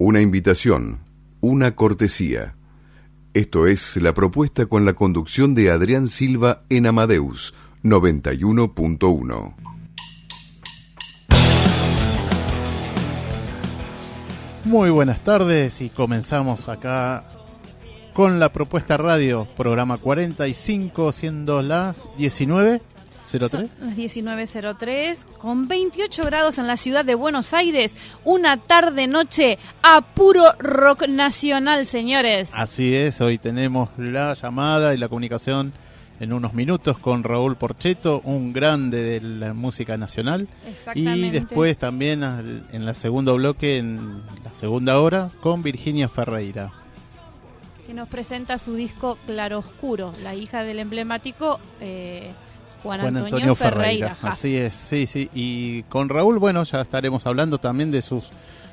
una invitación, una cortesía. Esto es la propuesta con la conducción de Adrián Silva en Amadeus 91.1. Muy buenas tardes y comenzamos acá con la propuesta radio, programa 45, siendo la 19 03. 1903 con 28 grados en la ciudad de Buenos Aires. Una tarde noche a puro rock nacional, señores. Así es, hoy tenemos la llamada y la comunicación en unos minutos con Raúl Porcheto, un grande de la música nacional. Y después también en la segundo bloque, en la segunda hora, con Virginia Ferreira. Que nos presenta su disco Claroscuro, la hija del emblemático eh, Juan Antonio, Ferreira. Así es, sí, sí. Y con Raúl, bueno, ya estaremos hablando también de sus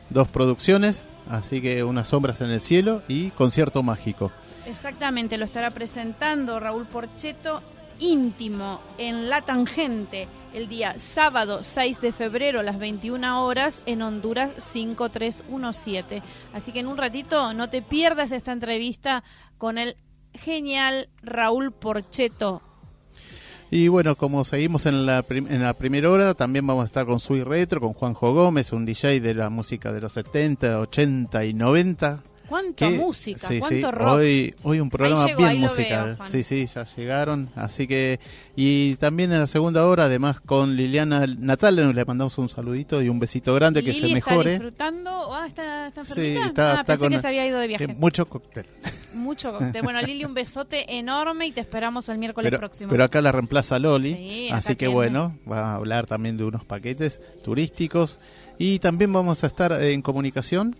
dos producciones, así que Unas sombras en el cielo y Concierto Mágico. Exactamente, lo estará presentando Raúl Porcheto íntimo en La Tangente el día sábado 6 de febrero a las 21 horas en Honduras 5317. Así que en un ratito no te pierdas esta entrevista con el genial Raúl Porcheto, y bueno, como seguimos en la, en la primera hora, también vamos a estar con Sui Retro, con Juanjo Gómez, un DJ de la música de los 70, 80 y 90 Cuánta música, cuánto rock. Hoy, hoy un programa bien musical. sí, sí, ya llegaron. Así que, y también en la segunda hora, además con Liliana Natal, le mandamos un saludito y un besito grande, que se mejore. ¿Está disfrutando? Ah, ¿está, está Sí, está, ah, pensé que se había ido de viaje. mucho cóctel. Mucho cóctel. Bueno, Lili, un besote enorme y te esperamos el miércoles próximo. Pero acá la reemplaza Loli, así que bueno, va a hablar también de unos paquetes turísticos. Y también vamos a estar en comunicación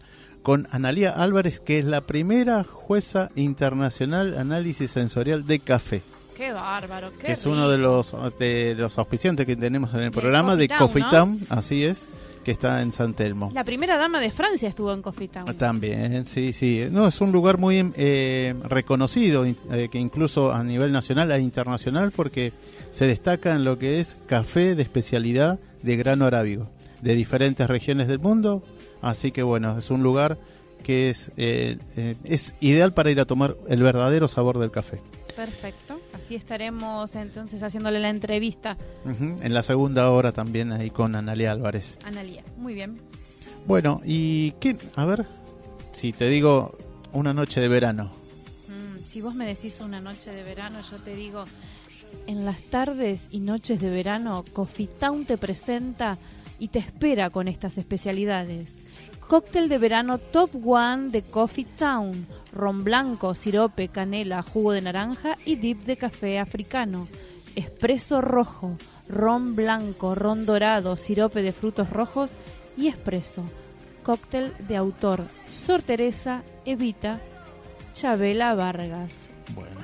con Analía Álvarez, que es la primera jueza internacional análisis sensorial de café. Qué bárbaro, qué Es uno de los, de los auspiciantes que tenemos en el programa de Coffee Town, así es, que está en San Telmo. La primera dama de Francia estuvo en Coffee Town. También, sí, sí. No, es un lugar muy eh, reconocido, eh, que incluso a nivel nacional e internacional, porque se destaca en lo que es café de especialidad de grano arábigo, de diferentes regiones del mundo, Así que bueno, es un lugar que es, eh, eh, es ideal para ir a tomar el verdadero sabor del café. Perfecto, así estaremos entonces haciéndole la entrevista. En la segunda hora también ahí con Analia Álvarez. Analia, muy bien. Bueno, y qué, a ver, si te digo una noche de verano. Mm, si vos me decís una noche de verano, yo te digo, en las tardes y noches de verano, Coffee Town te presenta y te espera con estas especialidades. Cóctel de verano Top One de Coffee Town, ron blanco, sirope, canela, jugo de naranja y dip de café africano. Espresso rojo, ron blanco, ron dorado, sirope de frutos rojos y espresso. Cóctel de autor Sor Teresa Evita Chabela Vargas. Bueno,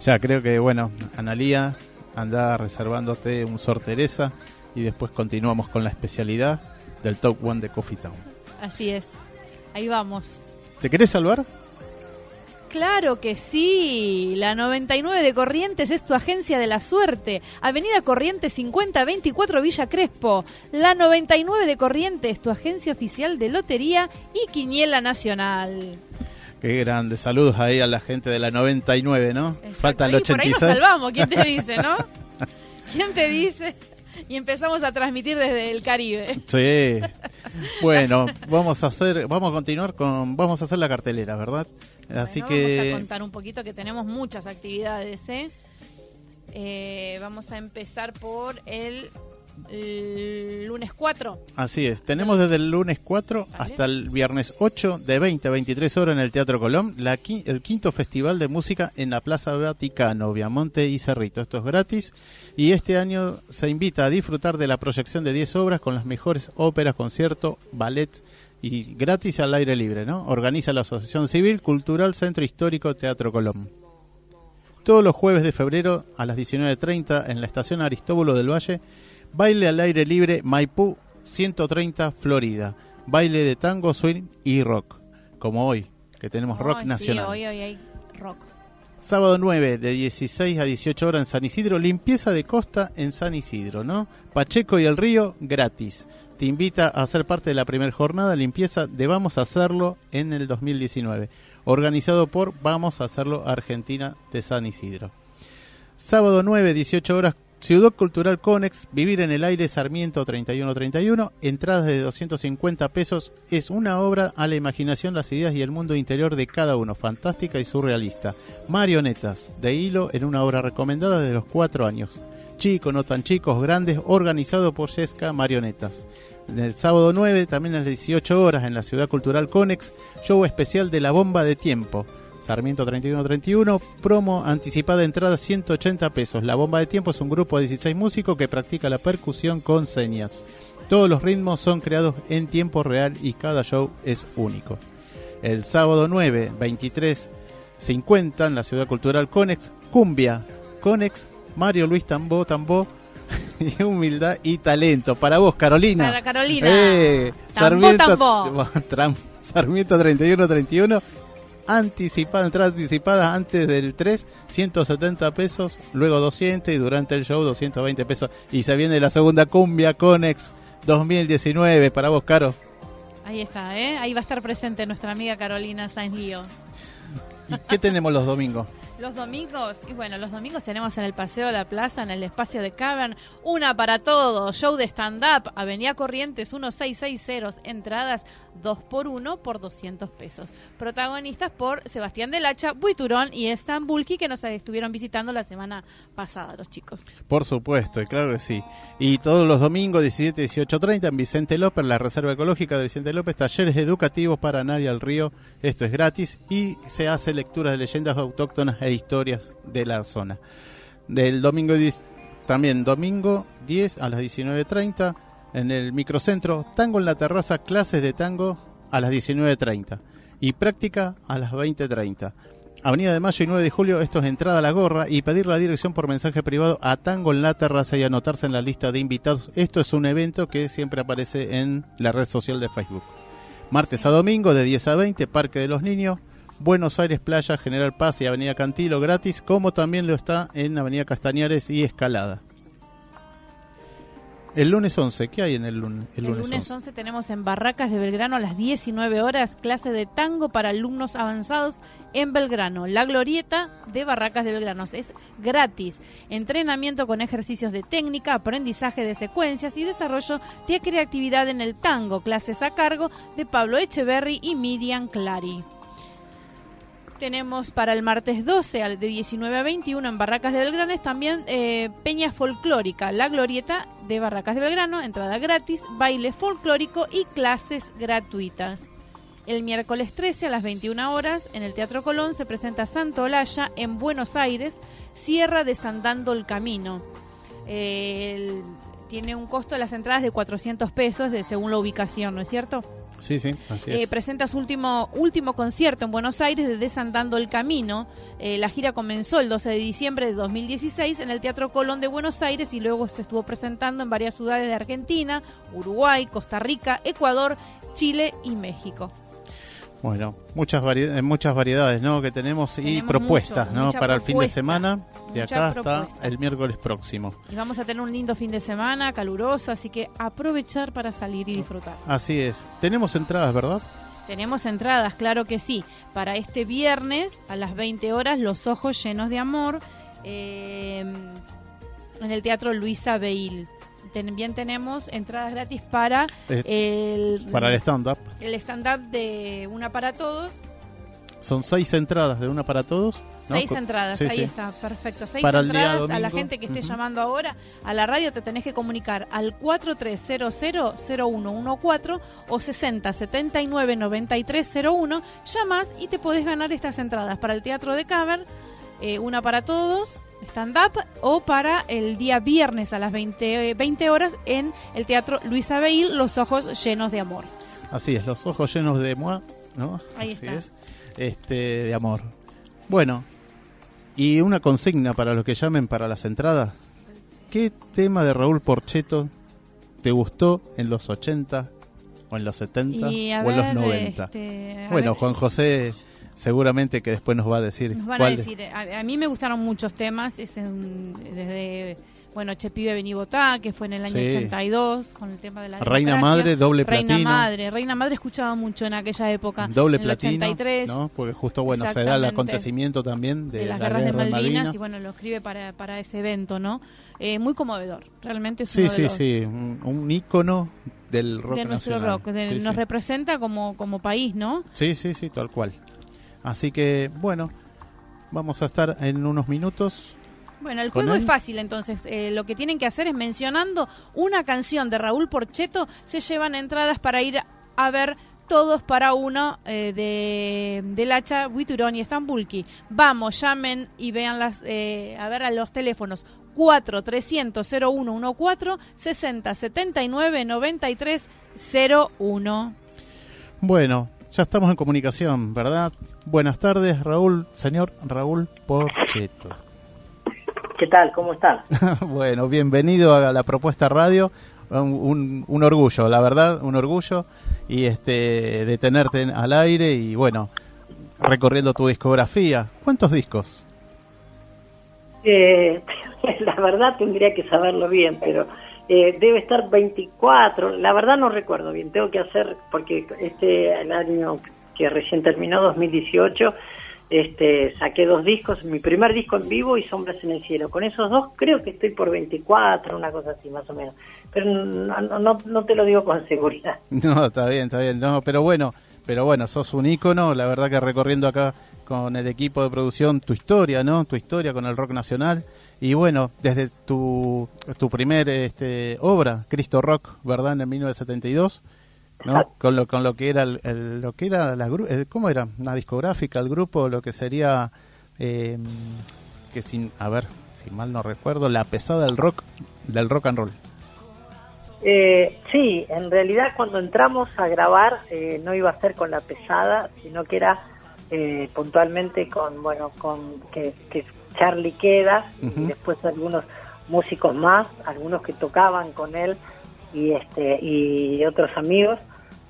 ya creo que, bueno, Analía anda reservándote un Sor Teresa y después continuamos con la especialidad del Top One de Coffee Town. Así es. Ahí vamos. ¿Te querés salvar? Claro que sí. La 99 de Corrientes es tu agencia de la suerte. Avenida Corrientes 5024 Villa Crespo. La 99 de Corrientes, tu agencia oficial de lotería y quiniela nacional. Qué grande. Saludos ahí a la gente de la 99, ¿no? Exacto. Falta el Y por ahí 86. nos salvamos, ¿quién te dice, no? ¿Quién te dice? Y empezamos a transmitir desde el Caribe. Sí. Bueno, vamos a hacer, vamos a continuar con, vamos a hacer la cartelera, ¿verdad? Así Bueno, que Vamos a contar un poquito que tenemos muchas actividades, ¿eh? Eh, vamos a empezar por el, el lunes 4. Así es, tenemos desde el lunes 4 Vale. hasta el viernes 8 de 20 a 23 horas en el Teatro Colón, la, qui- el quinto festival de música en la Plaza Vaticano, Viamonte y Cerrito. Esto es gratis y este año se invita a disfrutar de la proyección de 10 obras con las mejores óperas, conciertos, ballets y gratis al aire libre, ¿no? Organiza la Asociación Civil Cultural Centro Histórico Teatro Colón. Todos los jueves de febrero a las 19.30 en la estación Aristóbulo del Valle, baile al aire libre Maipú 130 Florida. Baile de tango, swing y rock. Como hoy, que tenemos rock nacional. Hoy, hoy hay rock. Sábado 9 de 16 a 18 horas en San Isidro, limpieza de costa en San Isidro, ¿no? Pacheco y el Río gratis. Te invita a ser parte de la primera jornada de limpieza de Vamos a hacerlo en el 2019, organizado por Vamos a hacerlo Argentina de San Isidro. Sábado 9, 18 horas, Ciudad Cultural Conex, Vivir en el Aire, Sarmiento 3131, entradas de 250 pesos, es una obra a la imaginación, las ideas y el mundo interior de cada uno, fantástica y surrealista. Marionetas, de hilo, en una obra recomendada desde los 4 años. Chicos, no tan chicos, grandes, organizado por Yesca Marionetas. El sábado 9, también a las 18 horas, en la Ciudad Cultural Conex, show especial de la bomba de tiempo. Sarmiento 3131, promo anticipada entrada 180 pesos. La bomba de tiempo es un grupo de 16 músicos que practica la percusión con señas. Todos los ritmos son creados en tiempo real y cada show es único. El sábado 9, 23, 50 en la Ciudad Cultural Conex, Cumbia, Conex, Mario Luis Tambó, Tambó, y humildad y talento. Para vos, Carolina. Para Carolina. Eh, Tambó, Sarmiento, Sarmiento 31-31. Anticipada, entrada anticipada antes del 3, 170 pesos, luego 200 y durante el show 220 pesos. Y se viene la segunda cumbia Conex 2019 para vos, Caro. Ahí está, ¿eh? Ahí va a estar presente nuestra amiga Carolina Sainz Lío. ¿Y qué tenemos los domingos? Los domingos, y bueno, los domingos tenemos en el Paseo de la Plaza, en el espacio de Cavern, una para todos, show de stand-up, Avenida Corrientes 1660, entradas 2 por 1 por 200 pesos. Protagonistas por Sebastián del Hacha, Buiturón y Estambulki, que nos estuvieron visitando la semana pasada, los chicos. Por supuesto, claro que sí. Y todos los domingos, 17, 18, 30, en Vicente López, la Reserva Ecológica de Vicente López, talleres educativos para nadie al río. Esto es gratis y se hace lectura de leyendas autóctonas e historias de la zona. Del domingo, también domingo 10 a las 19.30, en el microcentro, tango en la terraza, clases de tango a las 19.30 y práctica a las 20.30. Avenida de Mayo y 9 de Julio, esto es entrada a la gorra y pedir la dirección por mensaje privado a Tango en la Terraza y anotarse en la lista de invitados. Esto es un evento que siempre aparece en la red social de Facebook. Martes a domingo de 10 a 20, Parque de los Niños, Buenos Aires Playa, General Paz y Avenida Cantilo gratis, como también lo está en Avenida Castañares y Escalada. El lunes 11, ¿qué hay en el lunes? El, lunes 11. tenemos en Barracas de Belgrano a las 19 horas clase de tango para alumnos avanzados en Belgrano. La glorieta de Barracas de Belgrano es gratis. Entrenamiento con ejercicios de técnica, aprendizaje de secuencias y desarrollo de creatividad en el tango. Clases a cargo de Pablo Echeverry y Miriam Clary. Tenemos para el martes 12 al de 19 a 21 en Barracas de Belgrano también eh, Peña Folclórica, la glorieta de Barracas de Belgrano, entrada gratis, baile folclórico y clases gratuitas. El miércoles 13 a las 21 horas en el Teatro Colón se presenta Santo Olaya en Buenos Aires, Sierra Desandando el Camino. Tiene un costo de las entradas de 400 pesos de, según la ubicación, ¿no es cierto? Sí, sí, así Eh, es. presenta su último, último concierto en Buenos Aires de Desandando el Camino. Eh, la gira comenzó el 12 de diciembre de 2016 en el Teatro Colón de Buenos Aires y luego se estuvo presentando en varias ciudades de Argentina, Uruguay, Costa Rica, Ecuador, Chile y México. Bueno, muchas, vari- eh, muchas variedades ¿no? que tenemos y propuestas mucho, ¿no? para el fin de semana. De acá hasta el miércoles próximo. Y vamos a tener un lindo fin de semana, caluroso, así que aprovechar para salir y disfrutar. Así es. Tenemos entradas, ¿verdad? Tenemos entradas, claro que sí. Para este viernes a las 20 horas, Los Ojos Llenos de Amor, eh, en el Teatro Luisa Beil. También tenemos entradas gratis para el, Para el stand-up. el stand-up de Una para Todos. Son seis entradas de una para todos. ¿no? Seis entradas, Sí, ahí sí. está, perfecto. Seis Para entradas a la gente que esté llamando ahora a la radio te tenés que comunicar al 4300-0114 o 6079-9301. Llamas y te podés ganar estas entradas para el Teatro de Caber, eh, una para todos, stand-up, o para el día viernes a las 20, eh, 20 horas en el Teatro Luisa Beil, Los Ojos Llenos de Amor. Así es, los ojos llenos de moi, ¿no? Ahí Así está. es. Este, de amor. Bueno, y una consigna para los que llamen para las entradas. ¿Qué tema de Raúl Porcheto te gustó en los 80 o en los 70 Y a o en los ver, 90? este, bueno, ver. Juan José seguramente que después nos va a decir Nos van a decir, a, a mí me gustaron muchos temas, es un- desde, bueno, Che Pibe Vení Votá, que fue en el año Sí. 82, con el tema de la Reina. Madre, doble Reina platino. Madre, Reina Madre escuchaba mucho en aquella época. doble en el platino, 83, ¿no? Porque justo bueno se da el acontecimiento también de, de las la guerras de Malvinas, y bueno, lo escribe para, para ese evento, ¿no? Eh, muy conmovedor, realmente es Sí, uno de sí, los- sí, un, un ícono del rock de nuestro nacional. rock, de- Sí, nos sí. representa como, como país, ¿no? Sí, sí, sí, tal cual. Así que, bueno, vamos a estar en unos minutos. Bueno, el ¿Con juego él? es fácil, entonces eh, lo que tienen que hacer es mencionando una canción de Raúl Porcheto, se llevan entradas para ir a ver todos para uno eh, de del hacha Buiturón y Estambulki. Vamos, llamen y vean las, eh, a ver a los teléfonos 4 300 0114 60 79 93 01. Bueno, ya estamos en comunicación, ¿verdad? Buenas tardes, Raúl, señor Raúl Porcheto. ¿Qué tal? ¿Cómo están? bueno, bienvenido a la propuesta radio. Un, un- un orgullo, la verdad, un orgullo. Y este de tenerte en- al aire y bueno, recorriendo tu discografía. ¿Cuántos discos? Eh, la verdad tendría que saberlo bien, pero eh, debe estar 24. La verdad no recuerdo bien. Tengo que hacer, porque este el año que recién terminó, 2018, este, saqué dos discos. Mi primer disco en vivo y Sombras en el Cielo. Con esos dos creo que estoy por 24, una cosa así más o menos. Pero no, no, no, te lo digo con seguridad. No, está bien, está bien. No, pero bueno, pero bueno, sos un ícono, la verdad que recorriendo acá con el equipo de producción tu historia, ¿no? Tu historia con el rock nacional y bueno, desde tu tu primer este obra, Cristo Rock, ¿verdad? En el 1972, ¿no? Con lo con lo que era el, el- lo que era la el- ¿cómo era? Una discográfica, el grupo, lo que sería eh, que sin a ver, si mal no recuerdo, la pesada del rock del rock and roll. Eh, sí, en realidad cuando entramos a grabar eh, no iba a ser con la pesada, sino que era eh, puntualmente con, bueno, con que, que Charlie queda y después algunos músicos más, algunos que tocaban con él y este y otros amigos.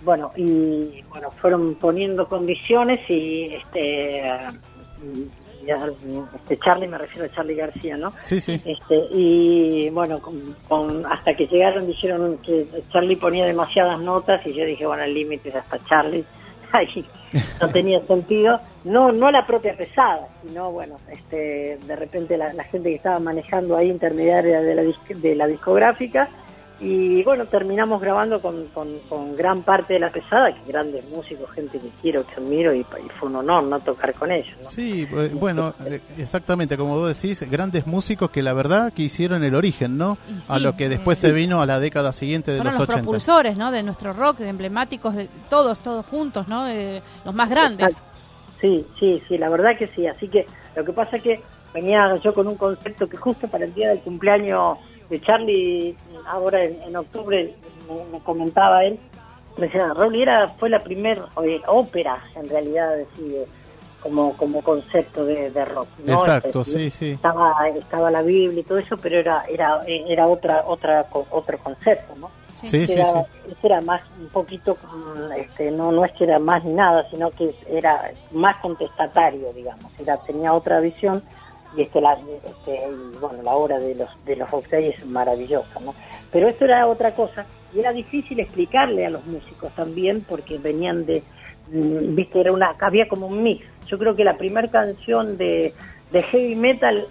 Bueno, y bueno, fueron poniendo condiciones y este ya, este Charlie me refiero a Charlie García, ¿no? Sí, sí. Este, y bueno, con, con- hasta que llegaron dijeron que Charlie ponía demasiadas notas y yo dije, bueno, el límite es hasta Charlie. Ahí no tenía sentido. No no la propia pesada, sino bueno, este de repente la, la gente que estaba manejando ahí intermediaria de la, de la discográfica. Y bueno, terminamos grabando con, con, con gran parte de la pesada, que grandes músicos, gente que quiero, que admiro, y, y fue un honor no tocar con ellos. ¿no? Sí, eh, bueno, eh, exactamente, como vos decís, grandes músicos que la verdad que hicieron el origen, ¿no? Sí, a lo que después eh, se vino a la década siguiente de los los 80. propulsores, ¿no? De nuestro rock, de emblemáticos, de todos, todos juntos, ¿no? De los más grandes. Exacto. Sí, sí, sí, la verdad que sí. Así que lo que pasa es que venía yo con un concepto que justo para el día del cumpleaños de Charlie, ahora en, en octubre, me, me comentaba él, Raúl era, fue la primera ópera, en realidad, decir, como, como concepto de, rock. Exacto, sí, sí. Estaba, estaba la Biblia y todo eso, pero era, era, era otra, otra, otro concepto, ¿no? Sí, sí, era, era más un poquito, este, no, no es que era más ni nada, sino que era más contestatario, digamos. Era, tenía otra visión y este, la, este, bueno, la obra de los de los es maravillosa, ¿no? Pero esto era otra cosa y era difícil explicarle a los músicos también porque venían de, mm, viste, era una, había como un mix. Yo creo que la primera canción de, de heavy metal,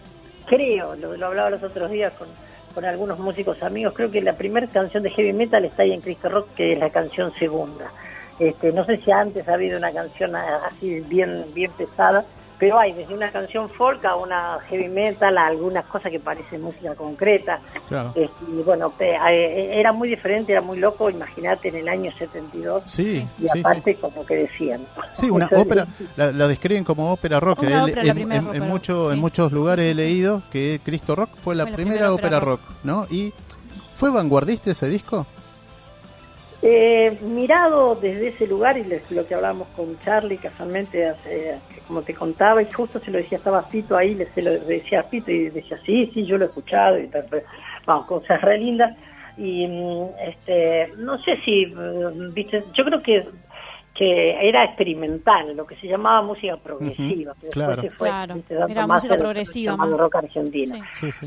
creo, lo, hablaba los otros días con con algunos músicos amigos. Creo que la primera canción de heavy metal está ahí en Cristo Rock, que es la canción segunda. Este, no sé si antes ha habido una canción así bien, bien pesada, pero hay desde una canción folk a una heavy metal, a algunas cosas que parecen música concreta. Este, y bueno, eh, era muy diferente, era muy loco, imagínate en el año 72. Sí, y aparte, como que decían. Sí, una ópera, la, describen como ópera rock. en, mucho, en muchos lugares he leído que Cristo Rock fue la, primera, ópera rock, ¿no? ¿Y fue vanguardista ese disco? Eh, mirado desde ese lugar, y lo que hablamos con Charlie casualmente, hace, como te contaba, y justo se lo decía, estaba Pito ahí, le, se lo decía a Pito y decía, sí, sí, yo lo he escuchado, y vamos, cosas re lindas. Y mm, este, no sé si, mm, viste, yo creo que que era experimental, lo que se llamaba música progresiva. claro. fue, era música progresiva. Más. rock argentino.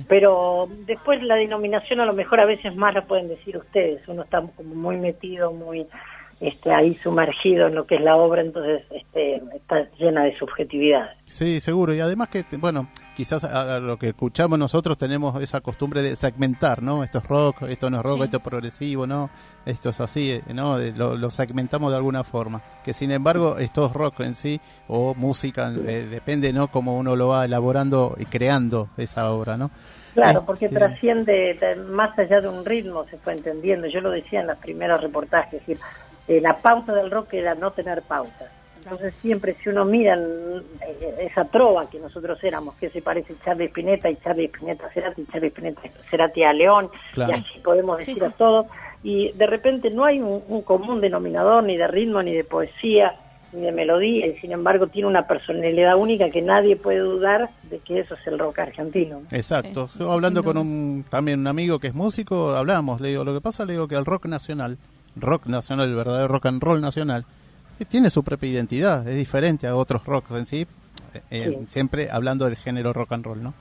Pero después la denominación a lo mejor a veces más la pueden decir ustedes. Uno está como muy metido, muy este, ahí sumergido en lo que es la obra, entonces este, está llena de subjetividad. Sí, seguro. Y además que, bueno, quizás a, lo que escuchamos nosotros tenemos esa costumbre de segmentar, ¿no? Esto es rock, esto no es rock, esto es progresivo, ¿no? Esto es así, eh, ¿no? Lo, segmentamos de alguna forma. Que sin embargo, esto es rock en sí, o música, eh, depende, ¿no? Cómo uno lo va elaborando y creando esa obra, ¿no? Claro, porque este, trasciende más allá de un ritmo, se fue entendiendo. Yo lo decía en los primeros reportajes, es decir, eh, la pauta del rock era no tener pauta. Entonces siempre si uno mira eh, esa trova que nosotros éramos, que se parece Charlie Spinetta y Charlie Spinetta Cerati, y Charlie Spinetta Cerati a León, y así podemos decir a todos, y de repente no hay un, común denominador ni de ritmo, ni de poesía, ni de melodía, y sin embargo tiene una personalidad única que nadie puede dudar de que eso es el rock argentino. Exacto. Yo hablando con un también un amigo que es músico, hablamos, le digo, lo que pasa, le digo que el rock nacional rock nacional, el verdadero rock and roll nacional, tiene su propia identidad, es diferente a otros rocks en sí, eh, siempre hablando del género rock and roll, ¿no?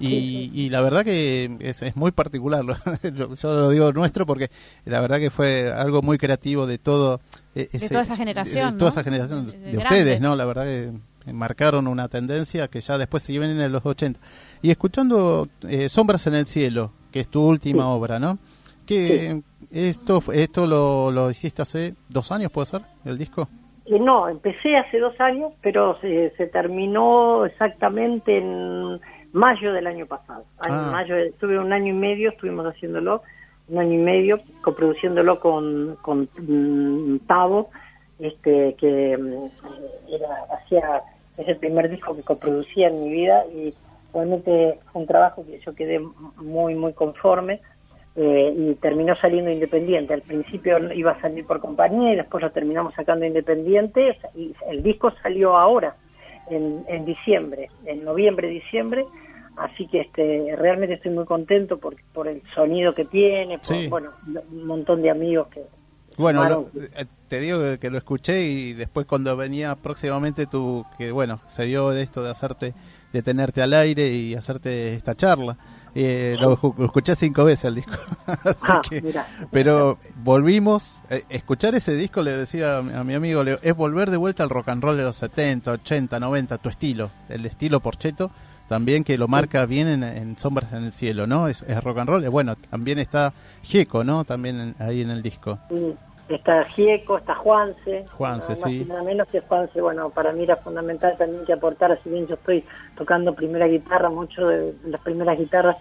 Y, la verdad que es, es muy particular, yo lo digo nuestro porque la verdad que fue algo muy creativo de todo. Eh, de toda esa generación. De, toda esa generación, de, ustedes, ¿no? La verdad que marcaron una tendencia que ya después se vienen en los 80. Y escuchando Sombras en el Cielo, que es tu última obra, ¿no? Que esto esto lo, lo hiciste hace dos años, ¿puede ser, el disco? Eh, no, empecé hace dos años, pero se, se terminó exactamente en mayo del año pasado. En ah. mayo, estuve un año y medio, estuvimos haciéndolo, un año y medio, coproduciéndolo con, con mm, Tavo, este, que mm, era, hacía, es el primer disco que coproducía en mi vida y realmente fue un trabajo que yo quedé muy, muy conforme eh, y terminó saliendo independiente. Al principio iba a salir por compañía y después lo terminamos sacando independiente y el disco salió ahora, en, en diciembre, en noviembre, diciembre. Así que este, realmente estoy muy contento por, por el sonido que tiene, por bueno, un montón de amigos que, bueno, eh, te digo que lo escuché y después cuando venía próximamente tú, que bueno, se dio de esto de hacerte, de tenerte al aire y hacerte esta charla. Eh, lo, escuché cinco veces el disco. Ah, pero volvimos. Eh, escuchar ese disco, le decía a mi amigo, es volver de vuelta al rock and roll de los 70, 80, 90, tu estilo, el estilo Porcheto, también que lo marca bien en, Sombras en el Cielo, ¿no? Es, rock and roll. bueno, también está Gieco, ¿no? También ahí en el disco. Está Gieco, está Juanse. Juanse, sí. Nada menos que Juanse, bueno, para mí era fundamental también que aportara, si bien yo estoy tocando primera guitarra, mucho de las primeras guitarras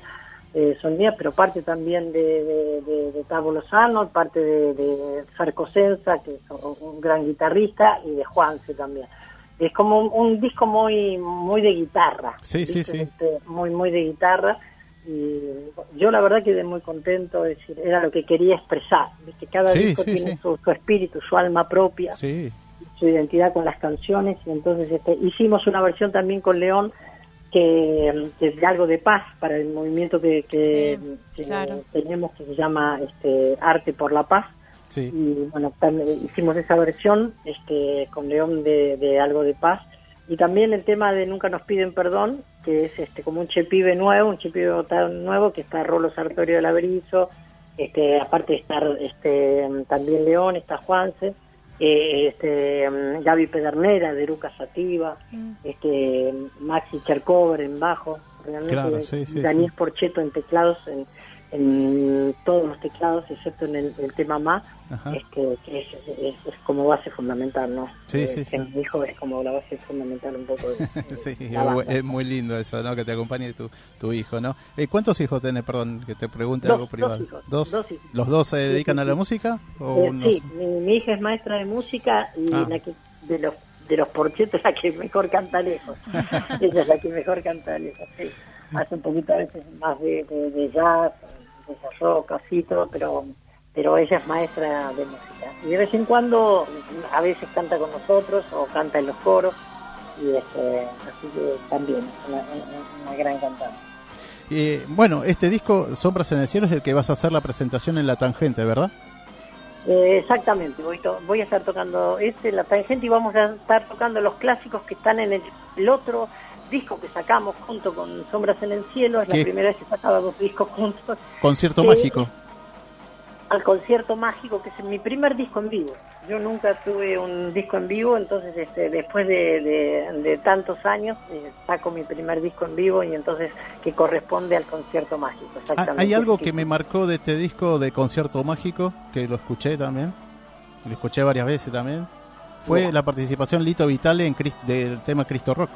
eh, son mías, pero parte también de, de, de, Tavo Lozano, parte de, de Sarcosenza, que es un gran guitarrista, y de Juanse también. Es como un, disco muy muy de guitarra. Sí, sí, sí. Este, muy, muy de guitarra y yo la verdad quedé muy contento, es decir, era lo que quería expresar, que cada disco tiene Su, espíritu, su alma propia, su identidad con las canciones, y entonces este, hicimos una versión también con León que, es de algo de paz para el movimiento que, que, tenemos que se llama este, Arte por la Paz. Y bueno, hicimos esa versión este, con León de, de algo de paz. Y también el tema de Nunca nos piden perdón, que es este como un chepibe nuevo, un chepibe nuevo, que está Rolo Sartorio de Laberizo, este, aparte de estar este, también León, está Juanse, eh, este, Gaby Pedernera de Eruca Sativa, mm. este, Maxi Chercover en bajo, realmente Daniel Porcheto en teclados, en, en todos los teclados, excepto en el, tema más, este, que es, es, como base fundamental, ¿no? Sí, eh, sí. Mi hijo es como la base fundamental un poco. De, sí, es muy lindo eso, ¿no? Que te acompañe tu, tu hijo, ¿no? Eh, ¿Cuántos hijos tenés, perdón, que te pregunte algo privado? Dos, ¿Dos? ¿Los dos se dedican a la música? O eh, Sí, mi, hija es maestra de música y ah. la que, de los de los porchetos la que mejor canta lejos. Ella es la que mejor canta lejos, sí. Hace un poquito a veces más de, de, de jazz, casito, pero pero ella es maestra de música. Y de vez en cuando, a veces canta con nosotros o canta en los coros, y este, así que también es una, gran cantante. Eh, bueno, este disco, Sombras en el Cielo, es el que vas a hacer la presentación en La Tangente, ¿verdad? Eh, exactamente, voy, voy a estar tocando este, La Tangente, y vamos a estar tocando los clásicos que están en el otro disco que sacamos junto con Sombras en el Cielo, es la primera vez que sacaba dos discos juntos. Concierto mágico. Al concierto mágico, que es mi primer disco en vivo. Yo nunca tuve un disco en vivo, entonces este, después de, tantos años eh, saco mi primer disco en vivo y entonces que corresponde al concierto mágico. Ah, exactamente. ¿Hay algo que me marcó de este disco de concierto mágico, que lo escuché también? Lo escuché varias veces también. Fue la participación Lito Vitale en del tema Cristo Rock.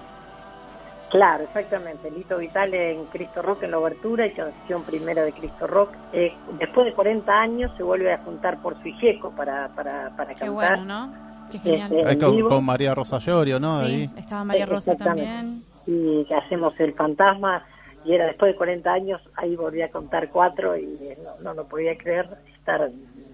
Claro, exactamente. Lito Vital en Cristo Rock en la obertura y canción primera de Cristo Rock. Eh, después de 40 años se vuelve a juntar por su hijeco para, para, para cantar. Qué bueno, ¿no? Qué este, genial. con, María Rosa Llorio, ¿no? Sí, estaba María Rosa también. Y hacemos El Fantasma y era después de 40 años, ahí volví a contar cuatro y no, no lo podía creer estar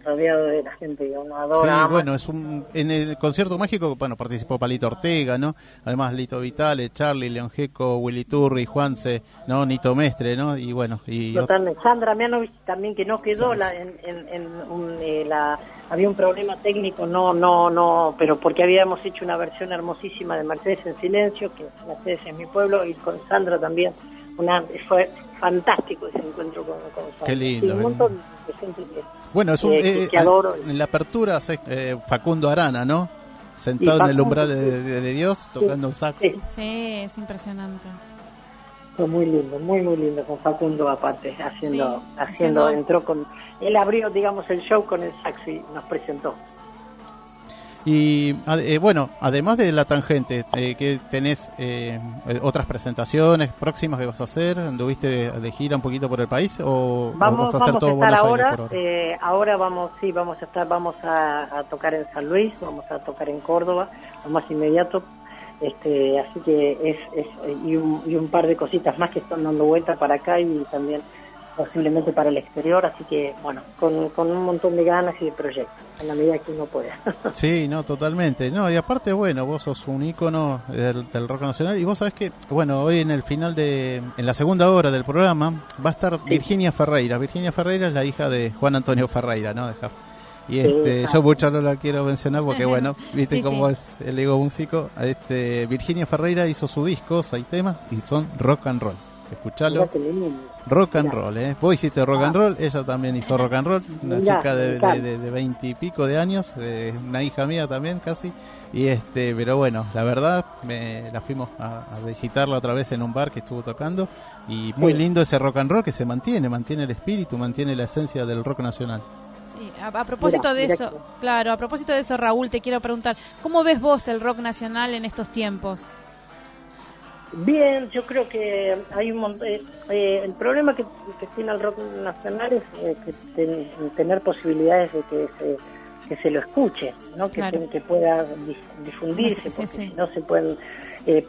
rodeado de la gente que uno adora. Sí, bueno, es un, en el concierto mágico, bueno, participó Palito Ortega, ¿no? Además Lito Vitale, Charlie, León Geco, Willy Turri, Juanse, ¿no? Nito Mestre, ¿no? Y bueno, y... Totalmente. Sandra Mianovich también que no quedó la, en, en, un, eh, la... Había un problema técnico, no, no, no, pero porque habíamos hecho una versión hermosísima de Mercedes en Silencio, que Mercedes es mi pueblo, y con Sandra también. Una, fue fantástico ese encuentro con, Sandra. Qué lindo. un montón de gente bueno, es un, eh, en la apertura eh, Facundo Arana, ¿no? Sentado en el umbral de, Dios, tocando un saxo. Sí. es impresionante. Fue muy lindo, muy, muy lindo, con Facundo aparte, haciendo, haciendo, entró con, él abrió, digamos, el show con el saxo y nos presentó. Y eh, bueno, además de la tangente, eh, que tenés eh, otras presentaciones próximas que vas a hacer? ¿Anduviste de gira un poquito por el país o, vamos, vas a hacer todo a estar ahora? ahora? vamos, sí, vamos a estar, vamos a, tocar en San Luis, vamos a tocar en Córdoba, lo más inmediato. Este, así que es, es y, un, y un par de cositas más que están dando vuelta para acá y también posiblemente para el exterior, así que bueno, con, con un montón de ganas y de proyectos, en la medida que uno pueda. sí, no, totalmente. No, y aparte, bueno, vos sos un ícono del, rock nacional y vos sabés que, bueno, hoy en el final de, en la segunda hora del programa va a estar Virginia Ferreira. Virginia Ferreira es la hija de Juan Antonio Ferreira, ¿no? De y este, yo mucho no la quiero mencionar porque bueno, viste cómo es el ego músico. Este, Virginia Ferreira hizo su disco, hay temas y son rock and roll. Escuchalo. Rock and roll, ¿eh? Vos hiciste rock and roll, ella también hizo rock and roll, una chica de veintipico de, de, años, una hija mía también casi, y este, pero bueno, la verdad, me, la fuimos a, visitarla otra vez en un bar que estuvo tocando, y muy lindo ese rock and roll que se mantiene, mantiene el espíritu, mantiene la esencia del rock nacional. Sí, a, propósito de eso, claro, a propósito de eso, Raúl, te quiero preguntar, ¿cómo ves vos el rock nacional en estos tiempos? Bien, yo creo que hay un eh, eh, el problema que, tiene el rock nacional es eh, que tener posibilidades de que se, que se lo escuche, ¿no? Que, que pueda difundirse, porque no se pueden.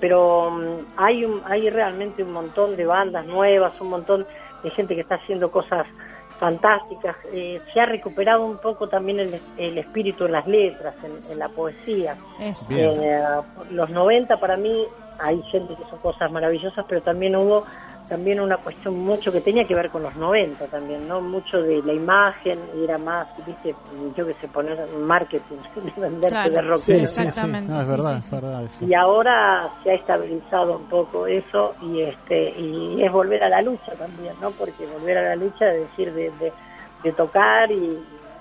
pero mm, hay un, hay realmente un montón de bandas nuevas, un montón de gente que está haciendo cosas fantásticas. Eh, se ha recuperado un poco también el, el espíritu en las letras, en, en la poesía. Eh, los 90 para mí hay gente que son cosas maravillosas, pero también hubo también una cuestión mucho que tenía que ver con los 90 también, ¿no? Mucho de la imagen, y era más, viste, yo que sé, poner marketing, de venderse Claro. de rockero. Sí, sí, sí. Exactamente, No, es verdad, sí, es verdad eso. Y ahora se ha estabilizado un poco eso y este y es volver a la lucha también, ¿no? Porque volver a la lucha es decir de, de, de tocar y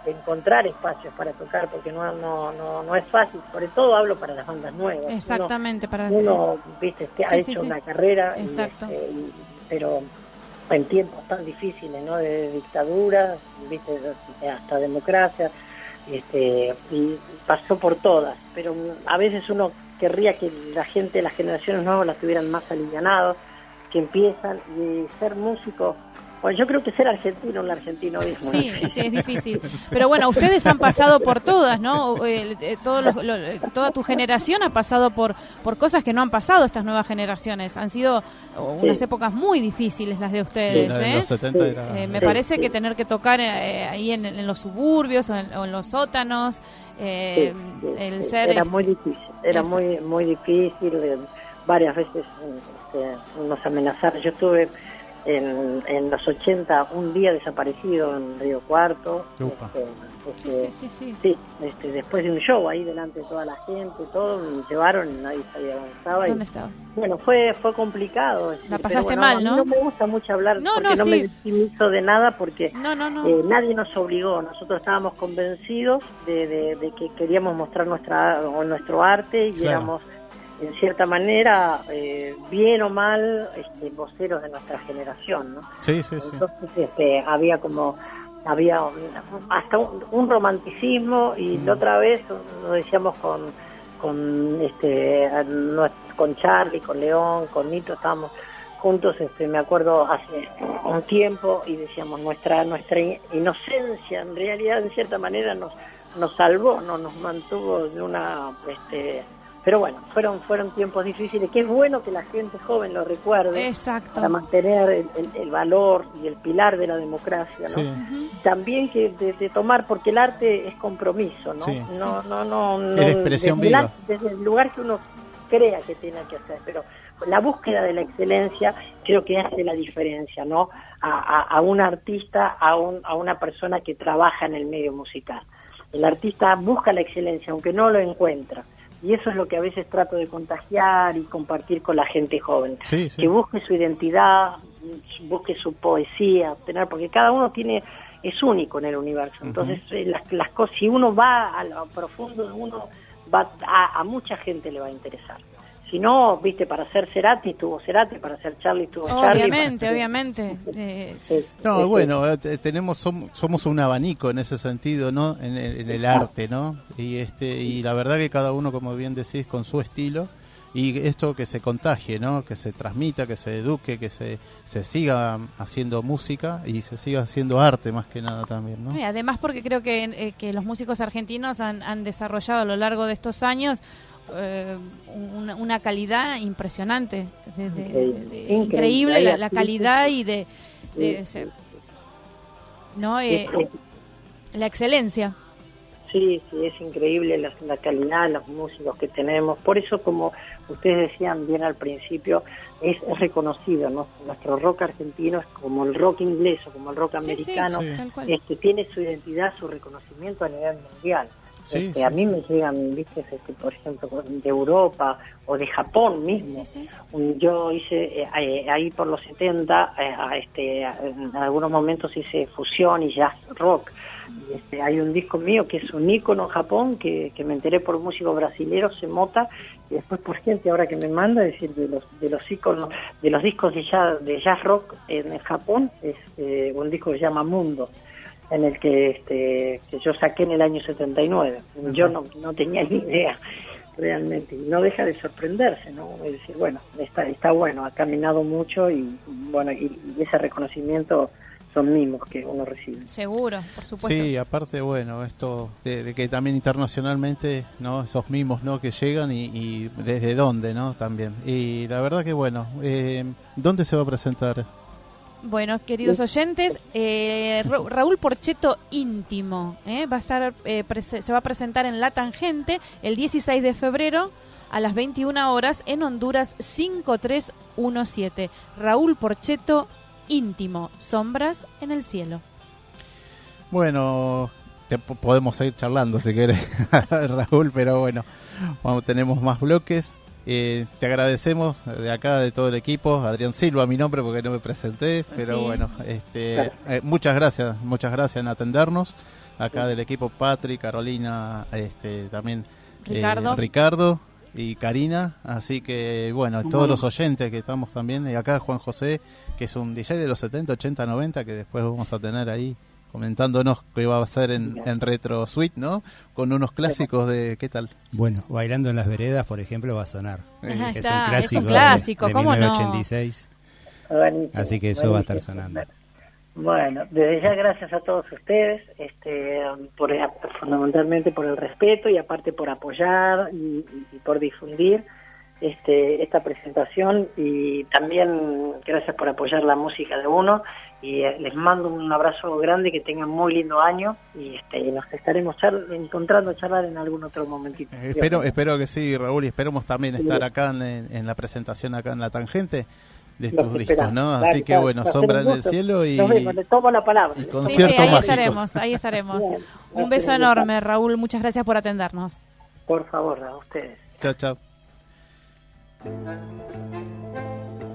de encontrar espacios para tocar, porque no, no, no, no es fácil, sobre todo hablo para las bandas nuevas. Uno- Exactamente, para Uno, viste, que ha Sí, hecho sí. una carrera, y, Exacto. este, y- pero en tiempos tan difíciles, ¿no? De dictadura, viste, hasta democracia, este, y pasó por todas, pero a veces uno querría que la gente, las generaciones nuevas las tuvieran más alivianados, que empiezan y ser músico. Bueno, yo creo que ser argentino, un argentino es muy Sí, sí, es difícil. Pero bueno, ustedes han pasado por todas, ¿no? Eh, eh, todos los- lo- eh, toda tu generación ha pasado por, por cosas que no han pasado estas nuevas generaciones. Han sido oh, unas Sí. épocas muy difíciis las de Sí, ustedes, de ¿eh? los 70 Sí. era... Eh, me Sí, parece sí. que tener que tocar eh, ahí en, en los suburbios o en, o en los sótanos, eh, Sí, sí, el sí, ser... era muy difícil era Eso. muy muy difícil eh, varias veces este, nos amenazaron yo estuve en, en los 80 un día desaparecido en Río Cuarto este, Sí, este, sí, sí, sí. sí, este, después de un show ahí delante de toda la gente todo me llevaron y nadie sabía dónde estaba y, bueno fue fue complicado este, La pero pasaste bueno, mal, a mí ¿no? no me gusta mucho hablar No, porque no, no, sí. me victimizo de nada porque No, no, no. eh, nadie nos obligó, nosotros estábamos convencidos de, de- de que queríamos mostrar nuestra o nuestro arte y Claro. éramos en cierta manera, eh, bien o mal, este, voceros de nuestra generación, ¿no? Sí, sí, sí. Entonces este, había como había hasta un, un romanticismo y la otra vez lo decíamos con con este con Charlie, con León, con Nito estábamos juntos, este me acuerdo hace un tiempo y decíamos nuestra nuestra inocencia en realidad en cierta manera nos nos salvó, no nos mantuvo de una este pero bueno, fueron fueron tiempos difíciles, que es bueno que la gente joven lo recuerde Exacto. para mantener el, el- el valor y el pilar de la democracia, ¿no? Sí. También que de, de tomar, porque el arte es compromiso, ¿no? Sí. No, no, no, no. Es expresión desde, viva. ar- desde el lugar que uno crea que tiene que hacer, pero la búsqueda de la excelencia creo que hace la diferencia, ¿no? A, a- a un artista, a, un, a una persona que trabaja en el medio musical. El artista busca la excelencia, aunque no lo encuentra. Y eso es lo que a veces trato de contagiar y compartir con la gente joven Sí, sí. que busque su identidad, busque su poesía, obtener, porque cada uno tiene es único en el universo. Entonces, eh, las, las cosas, si uno va a lo profundo de uno, va a, a mucha gente le va a interesar. Si no, viste, para ser Cerati tuvo Cerati, para ser Charlie tuvo Charlie. Obviamente, ser- obviamente. Eh, No, es- bueno, eh, te- tenemos som- somos un abanico en ese sentido, ¿no? En el, en el arte, ¿no? Y este y la verdad que cada uno, como bien decís, con su estilo y esto que se contagie, ¿no? Que se transmita, que se eduque, que se, se siga haciendo música y se siga haciendo arte más que nada también, ¿no? Y además porque creo que, eh, que los músicos argentinos han, han desarrollado a lo largo de estos años eh, una, una calidad impresionante, de- de- de- de- Increíble. la, la calidad y de, Sí. no Eh, la excelencia. Sí, sí, es increíble la, la calidad de los músicos que tenemos. Por eso, como ustedes decían bien al principio, es, es reconocido. ¿no? Nuestro rock argentino es como el rock inglés o como el rock Sí, sí, americano. Sí. cual. Este, tiene su identidad, su reconocimiento a nivel mundial. Sí, Este, sí, a mí sí. me llegan, viste, este, por ejemplo, de Europa o de Japón mismo. Sí, sí. Un- Yo hice eh, ahí por los 70, eh, a este, en algunos momentos hice fusión y jazz rock. Y, este, hay un disco mío que es un ícono en Japón, que, que me enteré por un músico brasilero, Semota, y después por gente ahora que me manda, es decir, de los, de los íconos, de los discos de jazz, de jazz rock en el Japón, es eh, un disco que se llama Mundo en el que, este, que yo saqué en el año 79. Yo no, no tenía ni idea realmente. Y no deja de sorprenderse, ¿no? Es decir, bueno, está, está bueno, ha caminado mucho y bueno, y, y ese reconocimiento son mimos que uno recibe. Seguro, por supuesto. Sí, aparte, bueno, esto de, de que también internacionalmente, ¿no? Esos mimos, ¿no? Que llegan y, y desde dónde, ¿no? También. Y la verdad que, bueno, eh, ¿dónde se va a presentar? Bueno, queridos oyentes, eh, Ra- Raúl Porcheto íntimo ¿eh? va a estar eh, se va a presentar en La Tangente el 16 de febrero a las 21 horas en Honduras 5317. Raúl Porcheto íntimo, sombras en el cielo. Bueno, te po- podemos seguir charlando si querés, Raúl, pero bueno, vamos, tenemos más bloques. Eh, te agradecemos de acá, de todo el equipo, Adrián Silva, mi nombre porque no me presenté, pero Sí. bueno, este, eh, muchas gracias, muchas gracias en atendernos. Acá del equipo Patrick, Carolina, este, también eh, Ricardo. Ricardo y Karina, así que bueno, todos los oyentes que estamos también, y acá Juan José, que es un DJ de los 70, 80, 90, que después vamos a tener ahí comentándonos que va a ser en, en Retro Suite, ¿no? Con unos clásicos de, ¿qué tal? Bueno, Bailando en las Veredas, por ejemplo, va a sonar. Ajá, Que está, es un clásico, es un clásico, de, de ¿cómo no? 1986. Buenísimo, Así que eso va a estar sonando. Bueno, desde ya gracias a todos ustedes, este, por, fundamentalmente por el respeto y aparte por apoyar y, y por difundir este, esta presentación y también gracias por apoyar la música de uno y eh, les mando un abrazo grande, que tengan muy lindo año y este, nos estaremos char- encontrando a charlar en algún otro momentito. Eh, espero, espero que sí, Raúl, y esperemos también estar acá en, en la presentación, acá en la tangente de estos discos, esperamos. ¿no? Dale, Así que dale, bueno, Sombra en el cielo y, Nos vemos, le tomo la palabra. y Sí, concierto sí, ahí mágico. estaremos, ahí estaremos. Bien, Un beso enorme, Raúl, muchas gracias por atendernos. Por favor, a ustedes. Chao, chao.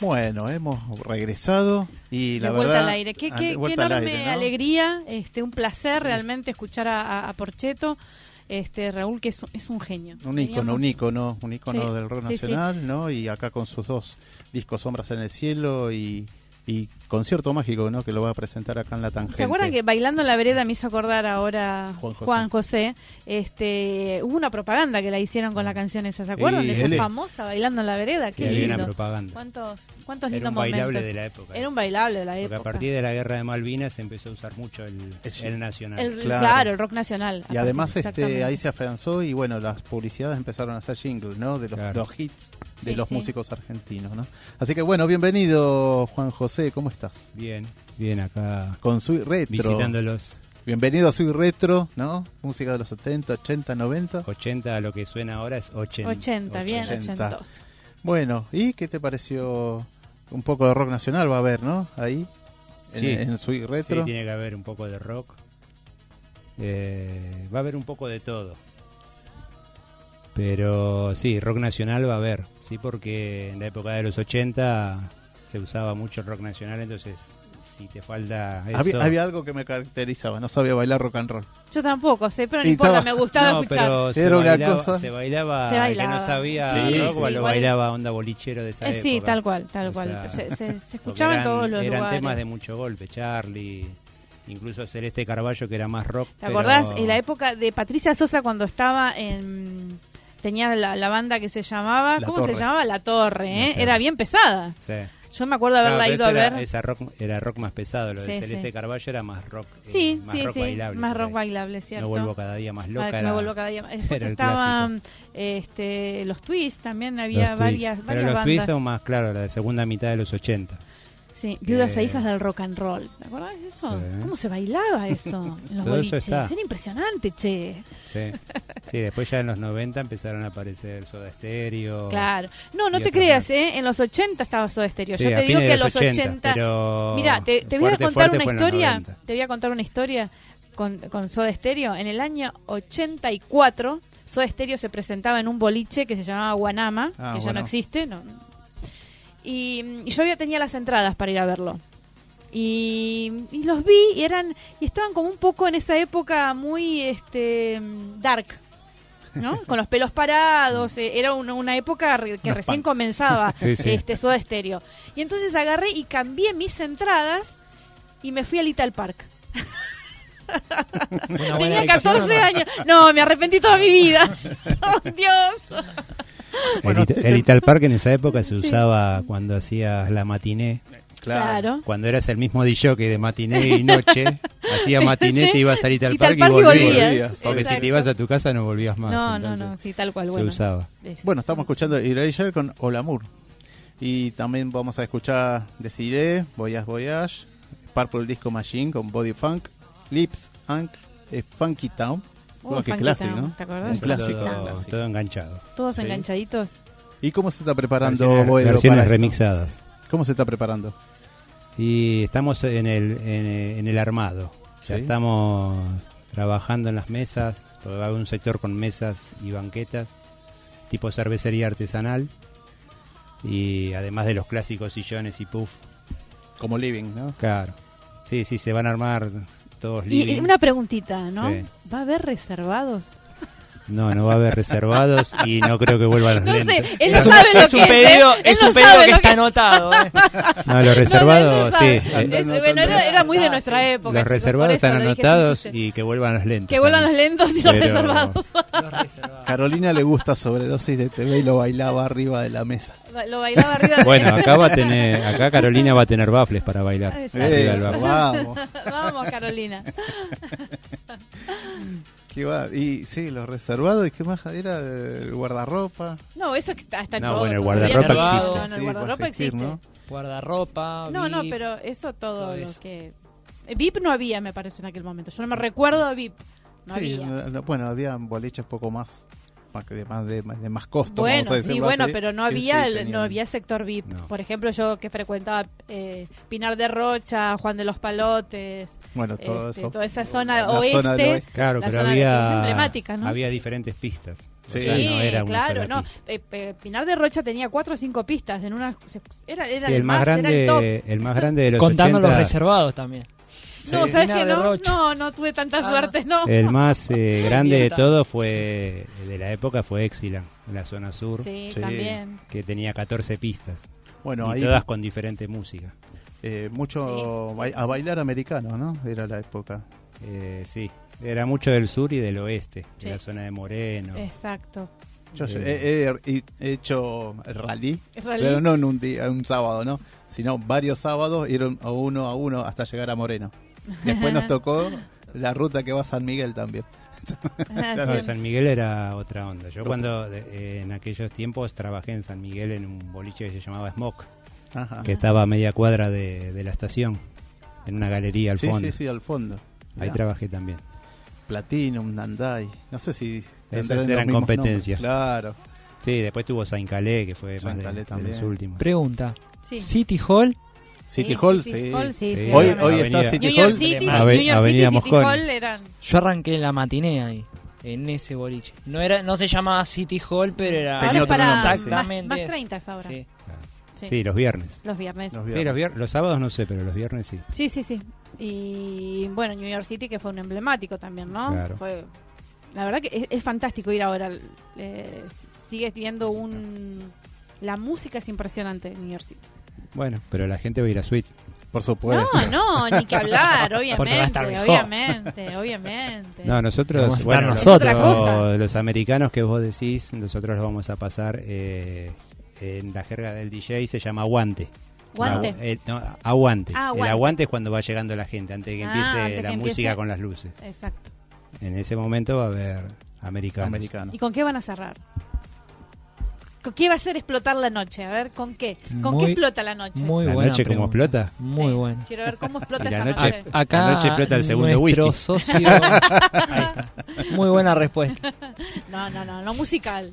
Bueno, hemos regresado y la de vuelta verdad... al aire. Qué, ah, qué- qué enorme aire, ¿no? alegría, este, un placer realmente escuchar a, a- Porcheto, este, Raúl, que es, un- es un genio. Un ícono, un ícono, un ícono Sí, del rock sí, sí. nacional, ¿no? Y acá con sus dos discos Sombras en el Cielo y, y Concierto Mágico, ¿no? Que lo va a presentar acá en la tangente. ¿Se acuerdan que Bailando en la Vereda me hizo acordar ahora Juan Juan José. Este, hubo una propaganda que la hicieron con la canción esa, ¿se acuerdan? Sí, de esa famosa Bailando en la Vereda, Sí, qué una lindo. propaganda. ¿Cuántos, cuántos Era lindos un bailable momentos? de la época. Era un bailable de la Porque época. a partir de la guerra de Malvinas se empezó a usar mucho el, nacional. El- Claro. claro. el rock nacional. Y además este ahí se afianzó y bueno, las publicidades empezaron a hacer jingles, ¿no? De los, Claro. los hits de Sí, los sí. músicos argentinos, ¿no? Así que bueno, bienvenido Juan José, ¿cómo estás? Bien, bien acá Con su retro. visitándolos Bienvenido a Sui Retro, ¿no? Música de los 70, 80, 90. 80, lo que suena ahora es 80. 80, bien, 80. 82. Bueno, ¿y qué te pareció? Un poco de rock nacional va a haber, ¿no? Ahí, en, Sí. en Sui Sí, Retro. tiene que haber un poco de rock. Eh, va a haber un poco de todo. Pero sí, rock nacional va a haber. Sí, porque en la época de los 80 se usaba mucho el rock nacional, entonces si te falta eso... había, había algo que me caracterizaba, no sabía bailar rock and roll. Yo tampoco sé, pero no importa, estaba- me gustaba No, escuchar. pero se Era una bailaba, cosa- se bailaba, Se el bailaba. que no sabía Sí, rock, sí, lo igual- bailaba onda bolichero de esa Eh, sí, tal cual, tal O cual. sea, se, se- se escuchaba en todos los Eran lugares. temas de mucho golpe, Charlie, incluso Celeste Carballo que era más rock. ¿Te pero- acordás? En la época de Patricia Sosa cuando estaba en tenía la, la banda que se llamaba, La ¿cómo se llamaba? La Torre, ¿eh? La Torre. Era bien pesada. Sí. Yo me acuerdo haberla Claro, ido a eso ver. era, esa rock, era rock más pesado, lo de Celeste sí. Carballo era más rock, eh, Sí, más sí, rock sí, bailable. más rock bailable, ¿cierto? No vuelvo cada día más loca. Era- me vuelvo cada día más. Después era estaban este, los twists, también había los varias, twists. varias Pero los twists son más, claro, la de segunda mitad de los 80. Sí, viudas e hijas del rock and roll. ¿Te acordás de eso? Sí. ¿Cómo se bailaba eso en los Todo boliches? Era impresionante, che. Sí. sí, después ya en los 90 empezaron a aparecer Soda Stereo. Claro. No, no te creas. ¿eh? En los 80 estaba Soda Stereo. Sí, Yo te digo que a los 80... pero Mira, te, te voy a contar una en historia. 90. Te voy a contar una historia con, con Soda Stereo. En el año 84, Soda Stereo se presentaba en un boliche que se llamaba Guanama, Ah, que ya no existe. No. Y, y yo ya tenía las entradas para ir a verlo. Y, y los vi y eran y estaban como un poco en esa época muy este dark. ¿No? Con los pelos parados, eh, era una, una época re- que Unos recién comenzaba Sí, sí. este Soda Stereo. Y entonces agarré y cambié mis entradas y me fui a Little Park. Tenía elección, 14 ¿o no? años. No, me arrepentí toda mi vida. ¡Oh, Dios! Bueno, el, el Ital Park en esa época se usaba cuando hacías la matiné. Claro. Cuando eras el mismo DJ de matiné y noche, hacía matiné, te ibas al Ital Ital Park y Park y volvías. volvías, Porque si te ibas a tu casa no volvías más. No, no, no, sí, tal cual. Se Bueno, usaba. Es- Bueno, estamos escuchando Irreal con Olamur. Y también vamos a escuchar Desiree, Voyage Voyage, Purple Disco Machine con Body Funk, Lips, Ank, eh, Funky Town. Oh, qué clásico, ¿no? ¿te acordás? Un clásico. todo, clásico. todo enganchado. Todos Sí. enganchaditos. ¿Y cómo se está preparando versiones para remixadas. ¿Cómo se está preparando? Y estamos en el, en, en el armado. Ya estamos trabajando en las mesas, porque va a haber un sector con mesas y banquetas, tipo cervecería artesanal. Y además de los clásicos sillones y puff. Como living, ¿no? Claro. Sí, sí, se van a armar todos Y, living. y una preguntita, ¿no? Sí. ¿Va a haber reservados? No, no va a haber reservados y no creo que vuelvan los No lentes. sé, él no Es un, sabe lo es un que pedido, es. ¿eh? Él es no un pedido que lo está es. anotado. ¿eh? No, los reservados, No, sí. eh. Es- bueno, era, muy de nuestra época. los chicos, reservados están anotados y que vuelvan los lentes. Que vuelvan los lentos y los Pero- reservados. Los reservados. Carolina le gusta sobredosis de TV y lo bailaba arriba de la mesa. lo bailaba arriba de Bueno, acá va a tener, acá Carolina va a tener baffles para bailar. Eso, vamos. Vamos, Carolina. ¿Qué va? Y sí, los reservados, ¿y qué más? Era el guardarropa. No, eso está, está en No, todo. bueno, el guardarropa existe. No, no, el Sí, guardarropa existir, existe. ¿no? Guardarropa. No, no, pero eso todo, todo lo eso. que... eh, VIP no había, me parece, en aquel momento. Yo no me recuerdo de VIP. No sí, había. no- bueno, había boliches poco más, más que de más, de, de más costo. Bueno, vamos a sí, bueno, así, pero no había, el- no había sector VIP. No. Por ejemplo, yo que frecuentaba eh, Pinar de Rocha, Juan de los Palotes, Bueno, todo este, eso. toda esa zona La oeste. zona del oeste. Claro, La pero zona había, emblemática, ¿no? había diferentes pistas. O Sí. sea, Sí, no era claro, no. Eh, eh, Pinar de Rocha tenía cuatro o cinco pistas. En una, era era Sí, el, el más era el top. grande, el más grande de los Contando 80, los reservados también. No, Sí. ¿sabes que no? Rocha. No, no tuve tanta Ah, suerte, no. el más eh, grande de Bien, todo fue de la época fue Exilan, en la zona sur, Sí, Sí. también. que tenía 14 pistas Bueno, y ahí todas con diferente música. eh, mucho Sí, ba- sí, a bailar americano, ¿no? Era la época. Eh, sí, era mucho del sur y del oeste, Sí. de la zona de Moreno. Exacto. Yo Eh. he, he- he hecho rally, Rally. pero no en un día, un sábado, ¿no? Sino varios sábados, ir a uno a uno hasta llegar a Moreno. Después nos tocó la ruta que va a San Miguel también. Ah, No, sí. San Miguel era otra onda. Yo cuando eh, en aquellos tiempos trabajé en San Miguel en un boliche que se llamaba Smoke, Ajá. que estaba a media cuadra de, de la estación, en una galería al Sí, fondo. sí, sí, al fondo. Ahí trabajé también. Platinum, Nandai. No sé si. Esas eran competencias. nombres. Claro. Sí, después tuvo Saint Calais, que fue Saint más de, de también. los últimos. Pregunta. Sí. City Hall. City Sí, Hall, City sí. Hall, sí, Sí. sí, Hoy, está City New York Hall. City, New York Avenida City, City Moscone. Hall eran... Yo arranqué en la matiné ahí, en ese boliche. No era, no se llamaba City Hall, pero era Tenía otro para nombre, más. Exactamente. más 30 ahora. Sí. Sí. Sí, los viernes. Los viernes. Los Sí, viernes. los, vier- los sábados no sé, pero los viernes sí. Sí, sí, sí. Y bueno, New York City que fue un emblemático también, ¿no? Claro. Fue, la verdad que es, es fantástico ir ahora. Eh, sigue teniendo un... La música es impresionante en New York City. Bueno, pero la gente va a ir a Suite. Por supuesto. No, no, ni que hablar, obviamente, obviamente, obviamente. No, nosotros, bueno, nosotros. Los americanos que vos decís, nosotros los vamos a pasar eh, en la jerga del DJ, se llama aguante. Guante. Agu- eh, no, aguante. Ah, El aguante. es cuando va llegando la gente, antes de que Ah, empiece la que música empiece. con las luces. Exacto. En ese momento va a haber americanos. Americano. ¿Y con qué van a cerrar? ¿Con qué va a ser explotar la noche? A ver, ¿con qué? ¿Con Muy- qué explota la noche? Muy ¿La buena noche cómo pregunta. explota? Muy Sí, bueno. Quiero ver cómo explota la esa noche- noche. Acá La noche explota el segundo nuestro whisky. socio. Ahí está. Muy buena respuesta. No, no, no, no musical.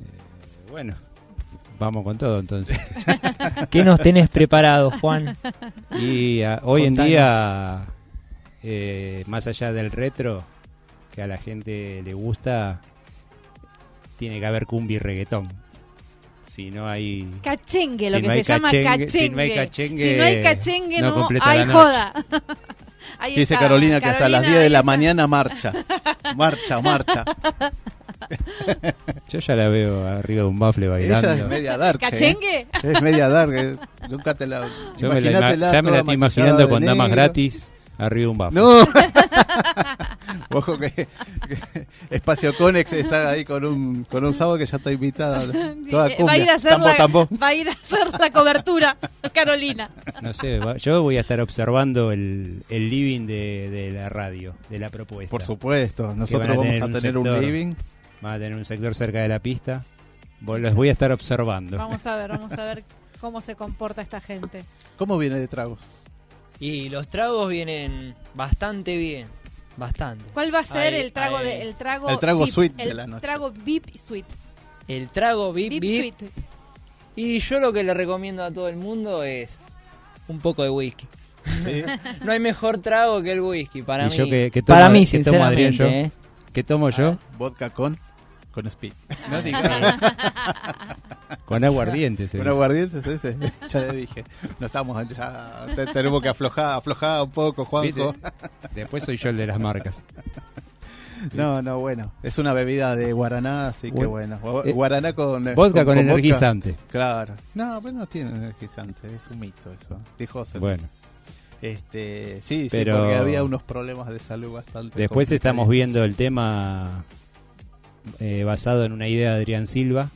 Eh, bueno, vamos con todo entonces. ¿Qué nos tenés preparado, Juan? Y ah, hoy en Contanos. día, eh, más allá del retro, que a la gente le gusta, tiene que haber cumbia y reggaetón. Si no hay... Cachengue, lo Si que no se hay llama cachengue- cachengue. si no hay cachengue, Si no hay cachengue, no no, completa hay la noche. joda. Ahí Dice está, Carolina que hasta las 10 de la mañana marcha. Marcha, marcha. Yo ya la veo arriba de un bafle bailando. Ella es media dark. ¿eh? ¿Cachengue? Es media dark. eh. Nunca te la. Yo me la ya me la estoy imaginando con damas gratis arriba un bafle. No. Ojo que, que Espacio Conex está ahí con un con un sábado que ya está invitada. Toda va a ir a hacer Tambo, la, tambo. va a ir a hacer la cobertura Carolina. No sé, va- yo voy a estar observando el, el living de, de la radio, de la propuesta. Por supuesto, van a nosotros vamos tener a un tener un sector. living. Va a tener un sector cerca de la pista. Los voy a estar observando. Vamos a ver, vamos a ver cómo se comporta esta gente. ¿Cómo viene de tragos? Y los tragos vienen bastante bien. Bastante. ¿Cuál va a ser Ahí, el trago ahí. de el trago El trago VIP, sweet de el la noche. trago VIP sweet. El trago VIP, VIP, sweet. Y yo lo que le recomiendo a todo el mundo es un poco de whisky. Sí. No hay mejor trago que el whisky para ¿Y mí. yo qué tomo- para mí, qué tomo, Adrián, yo? ¿eh? ¿Qué tomo yo? Vodka con con speed. No digas. Con aguardiente. se Con aguardientes ese. Ya le dije. No estamos ya te- tenemos que aflojar, aflojar un poco, Juanjo. ¿Viste? Después soy yo el de las marcas. No, no, bueno. Es una bebida de guaraná, así que bueno. Eh, Guaraná con Vodka con, vodka. energizante. Claro. No, pero no tiene energizante, es un mito eso. Dijo. Bueno, Este, sí, Pero- sí, porque había unos problemas de salud bastante. después estamos viendo el tema eh, basado en una idea de Adrián Silva.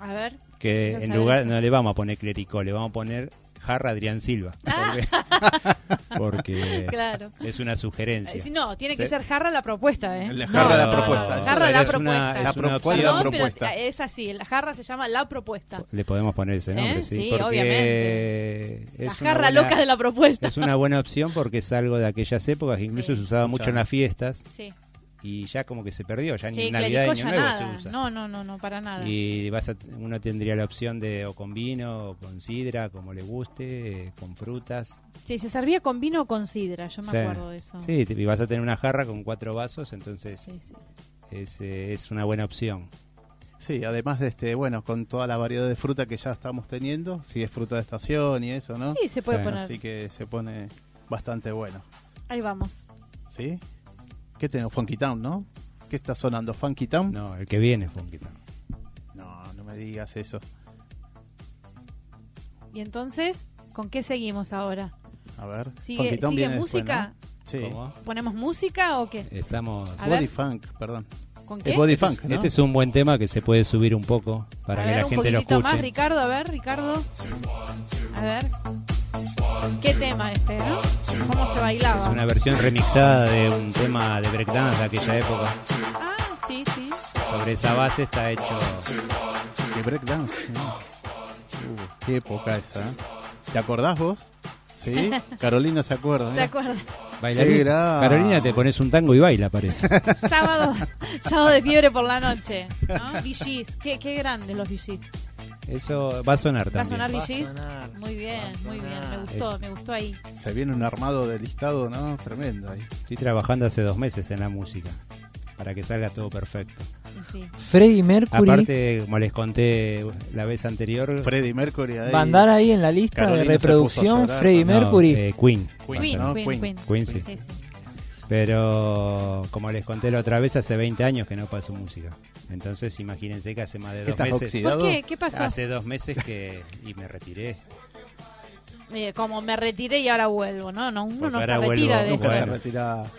A ver. Que en lugar, no le vamos a poner clericó, le vamos a poner jarra Adrián Silva. Porque, porque Claro. es una sugerencia. Eh, si no, tiene que Sí. ser jarra la propuesta, ¿eh? La jarra no, la no, propuesta. no, Jarra la Es una- propuesta. es es así, la jarra se llama la propuesta. Le podemos poner ese nombre, ¿Eh? sí. Sí, porque obviamente. es La jarra buena- loca de la propuesta. Es una buena opción porque es algo de aquellas épocas que incluso Sí. se usaba mucho en las fiestas Sí, y ya como que se perdió, ya ni sí en Navidad ya Nuevo nada. se usa. No, no, no, no, para nada. Y vas a- uno tendría la opción de o con vino o con sidra, como le guste, eh, con frutas. Sí, se servía con vino o con sidra, yo me Sí. acuerdo de eso. Sí, y vas a tener una jarra con cuatro vasos, entonces Sí, sí. es, eh, es una buena opción. Sí, además de este, bueno, con toda la variedad de fruta que ya estamos teniendo, si es fruta de estación y eso, ¿no? Sí, se puede Sí, poner. Así que se pone bastante bueno. Ahí vamos. ¿Sí? ¿Qué tenemos? Funky Town, ¿no? ¿Qué está sonando? ¿Funky Town? No, el que viene fue un poquito. No, no me digas eso. Y entonces, ¿con qué seguimos ahora? A ver. ¿Sigue, Funky Town sigue viene después, música? ¿no? Sí. ¿Cómo? ¿Ponemos música o qué? Estamos... A ver. Body Funk, perdón. ¿Con Es qué? Body Este es- Funk, ¿no? Este es un buen tema que se puede subir un poco para a que ver, la un gente lo poquitito escuche. más, Ricardo, a ver, Ricardo. A ver. ¿Qué tema este, no? ¿Cómo se bailaba? Es una versión remixada de un tema de breakdance de aquella época. Ah, sí, sí. Sobre esa base está hecho. De breakdance. ¿no? Uh, qué época esa. ¿eh? ¿Te acordás vos? Sí. Carolina se acuerda. ¿Te mira. acuerdas? Grande. Carolina, te pones un tango y baila, parece. Sábado, sábado de fiebre por la noche. ¿no? VGs. Qué, qué grandes los VGs. Eso va a sonar ¿Va a también. sonar Va a VGs? sonar. Muy bien, muy bien. Me gustó, me gustó ahí. Se viene un armado de listado, ¿no? Tremendo ahí. Estoy trabajando hace dos meses en la música para que salga todo perfecto. Sí. Freddie Mercury Aparte, como les conté la vez anterior, Freddie Mercury ahí. va a andar ahí en la lista Carolina de reproducción. llorar, Freddie no, Mercury. eh, Queen. Queen, ¿no? Queen, Queen. Queen, sí. Sí, sí. Pero como les conté la otra vez, hace 20 años que no paso música. Entonces, imagínense que hace más de dos ¿Estás meses. oxidado? ¿Por qué? ¿Qué pasó? Hace dos meses que. y me retiré. Eh, como me retiré y ahora vuelvo, ¿no? no uno Porque no se retira vuelvo, de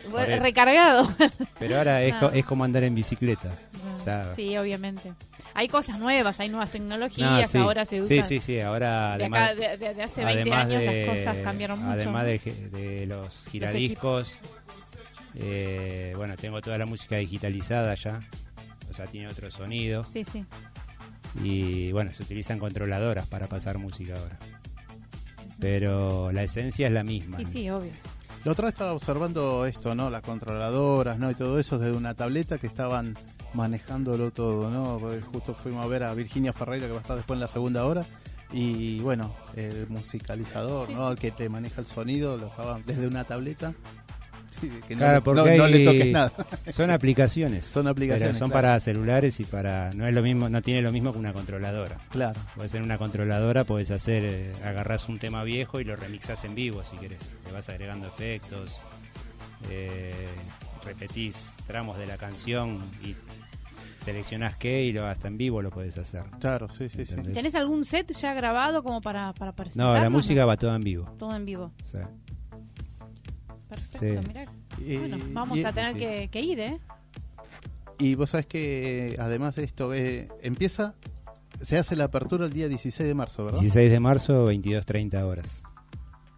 Bueno. eso. recargado. Pero ahora es, co- es como andar en bicicleta. O sea, sí, obviamente. Hay cosas nuevas, hay nuevas no, tecnologías, sí. ahora se usan. Sí, sí, sí. Ahora de, además, acá, de, de- de hace 20 además años de, las cosas cambiaron mucho. Además de, de los giradiscos, eh, bueno, tengo toda la música digitalizada ya. O sea, tiene otro sonido. Sí, sí. Y bueno, se utilizan controladoras para pasar música ahora. Pero la esencia es la misma. Sí, sí, obvio. La otra vez estaba observando esto, ¿no? Las controladoras, ¿no? Y todo eso desde una tableta que estaban manejándolo todo, ¿no? Porque justo fuimos a ver a Virginia Ferreira que va a estar después en la segunda hora. Y bueno, el musicalizador, Sí, ¿no? El que te maneja el sonido, lo estaba desde una tableta. Sí, que no, Claro, le- porque no- no le toques nada. Son aplicaciones. Son aplicaciones, Pero son claro. para celulares y para. No es lo mismo, no tiene lo mismo que una controladora. Claro. Puedes en una controladora, puedes hacer, eh, agarrás un tema viejo y lo remixas en vivo si querés. Le vas agregando efectos, eh, repetís tramos de la canción y seleccionás qué y lo hasta en vivo lo puedes hacer. Claro, sí, sí, sí. ¿Tenés algún set ya grabado como para, para No, la música va toda en vivo. Todo en vivo. sea, Perfecto, Sí. mirá. Y- Bueno, vamos y- a tener sí. que, que ir, ¿eh? Y vos sabés que además de esto, eh, empieza, se hace la apertura el día 16 de marzo, ¿verdad? 16 de marzo, 22.30 horas.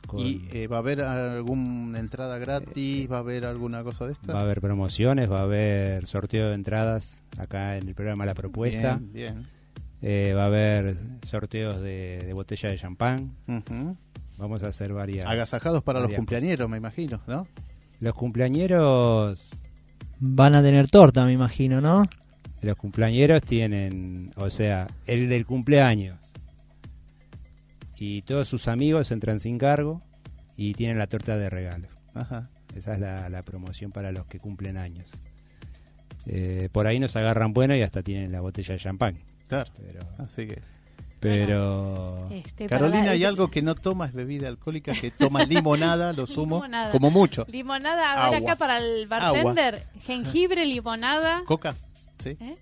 Con- Y eh, va a haber alguna entrada gratis, va a haber alguna cosa de esta. Va a haber promociones, va a haber sorteo de entradas acá en el programa La Propuesta. Bien, bien. Eh, va a haber sorteos de, de botella de champán. Ujú. Vamos a hacer varias. Agasajados para los cumpleañeros, me imagino, ¿no? Los cumpleañeros, Van a tener torta, me imagino, ¿no? los cumpleañeros tienen, o sea, el del cumpleaños y todos sus amigos entran sin cargo y tienen la torta de regalo. Ajá. Esa es la, la promoción para los que cumplen años. Eh, por ahí nos agarran bueno y hasta tienen la botella de champán. Claro. Pero, Así que. Pero Este, Carolina, la- hay algo que no toma es bebida alcohólica, que toma limonada, lo sumo, Limonada. como mucho. Limonada, a ver Agua. acá para el bartender. Jengibre, limonada. Coca, ¿sí? ¿eh?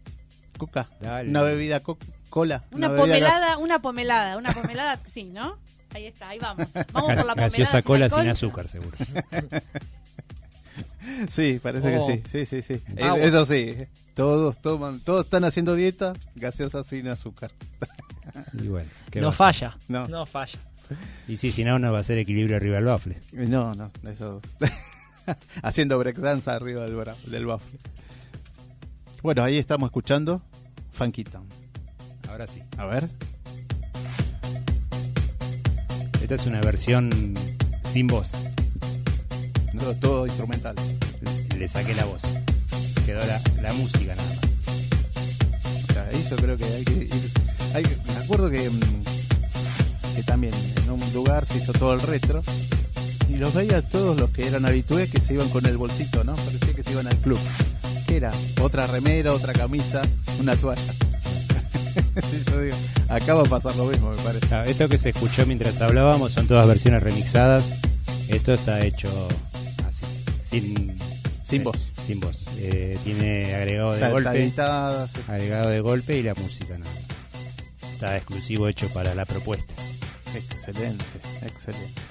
Coca. Dale. Una bebida co- cola. Una, pomelada, una pomelada, una pomelada, sí, ¿no? Ahí está, ahí vamos. Vamos por la pomelada. gaseosa cola alcohol. sin azúcar, seguro. Sí, parece Oh. que sí, sí, sí, sí. Agua. Eso sí, todos toman, todos están haciendo dieta, gaseosa sin azúcar. Y bueno, ¿qué No falla. No. No falla. Y sí, si no, no va a ser equilibrio arriba del bafle. No, no, eso. Haciendo breakdance arriba del, del bafle. Bueno, ahí estamos escuchando Funky Town. Ahora sí. A ver. Esta es una versión sin voz. Todo, todo instrumental. Le saqué la voz. Quedó la, la música nada más. O sea, ahí yo creo que hay que ir. Hay me acuerdo que, mm, que también en un lugar se hizo todo el retro. Y los veía todos los que eran habitués que se iban con el bolsito, ¿no? Parecía que se iban al club. ¿Qué era? Otra remera, otra camisa, una toalla. Yo digo, acá va a pasar lo mismo, me parece. Ah, Esto que se escuchó mientras hablábamos son todas versiones remixadas. Esto está hecho así, sin, Sin eh, voz. Sin voz. Eh, tiene agregado de Está, está editada, Agregado de golpe y la música nada. más. Está exclusivo hecho para la propuesta. Excelente, excelente.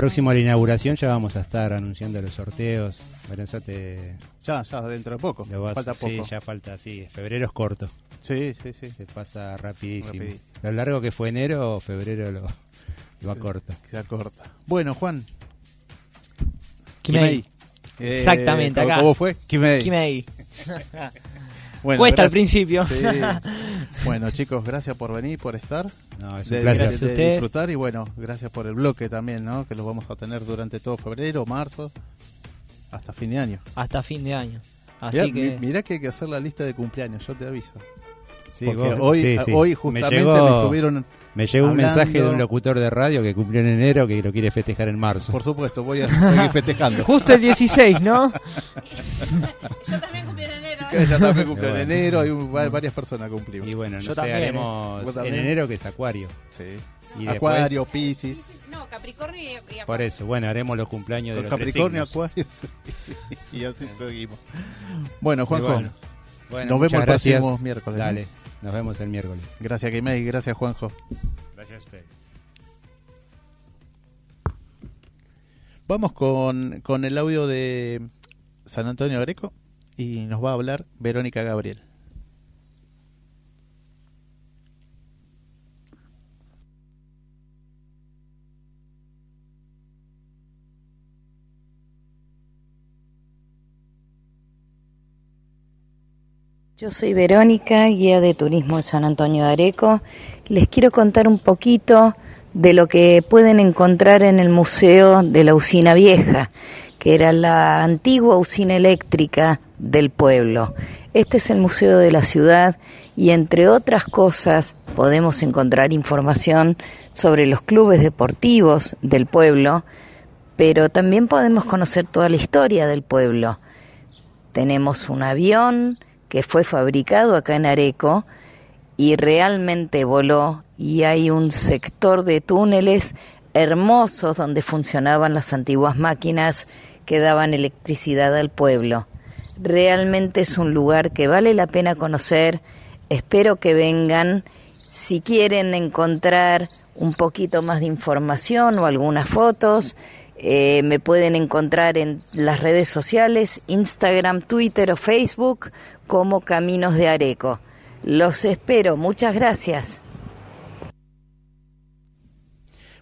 Próximo a la inauguración ya vamos a estar anunciando los sorteos. Bueno, eso te... Ya, ya, dentro de poco. vas- Falta sí, poco. ya falta, sí. Febrero es corto. Sí, sí, sí. Se pasa rapidísimo. Rapidísimo. Lo largo que fue enero, febrero lo, lo acorta. Se corta. Bueno, Juan. Kimei. Eh, Exactamente, ¿cómo- acá. ¿Cómo fue? Kimei. Kimei. Bueno, Cuesta al principio. Sí. Bueno, chicos, gracias por venir, por estar. No, es un de, placer. de- disfrutar y bueno, gracias por el bloque también, ¿no? Que lo vamos a tener durante todo febrero, marzo, hasta fin de año. Hasta fin de año. Así Mirá, que. mi- mirá que hay que hacer la lista de cumpleaños, yo te aviso. Sí, Porque vos- hoy, sí, sí. hoy Me justamente llegó- me estuvieron, Me llegó un hablando- mensaje de un locutor de radio que cumplió en enero que lo quiere festejar en marzo. por supuesto, voy a seguir festejando. Justo el 16, ¿no? Yo también cumplí en enero. Que ella también cumple en Bueno. enero, hay un- va- varias personas cumplimos. Y bueno, no Yo sé, también, ¿eh? haremos Vos en enero que es Acuario. Sí. Y Acuario, Piscis, No, Capricornio y, después- por eso, bueno, haremos los cumpleaños de los los Capricornio. Acuario, y así seguimos. Bueno, Juanjo, bueno, bueno, nos vemos el próximo miércoles. ¿no? Nos vemos el miércoles. Gracias, Kimei, gracias, Juanjo. Gracias a usted. Vamos con, con el audio de San Antonio Greco y nos va a hablar Verónica Gabriel. Yo soy Verónica, guía de turismo en San Antonio de Areco. Les quiero contar un poquito de lo que pueden encontrar en el Museo de la Usina Vieja, que era la antigua usina eléctrica del pueblo. Este es el museo de la ciudad y entre otras cosas podemos encontrar información sobre los clubes deportivos del pueblo, pero también podemos conocer toda la historia del pueblo. Tenemos un avión que fue fabricado acá en Areco y realmente voló y hay un sector de túneles hermosos donde funcionaban las antiguas máquinas que daban electricidad al pueblo. Realmente es un lugar que vale la pena conocer. Espero que vengan. Si quieren encontrar un poquito más de información o algunas fotos, eh, me pueden encontrar en las redes sociales, Instagram, Twitter o Facebook como Caminos de Areco. Los espero. Muchas gracias.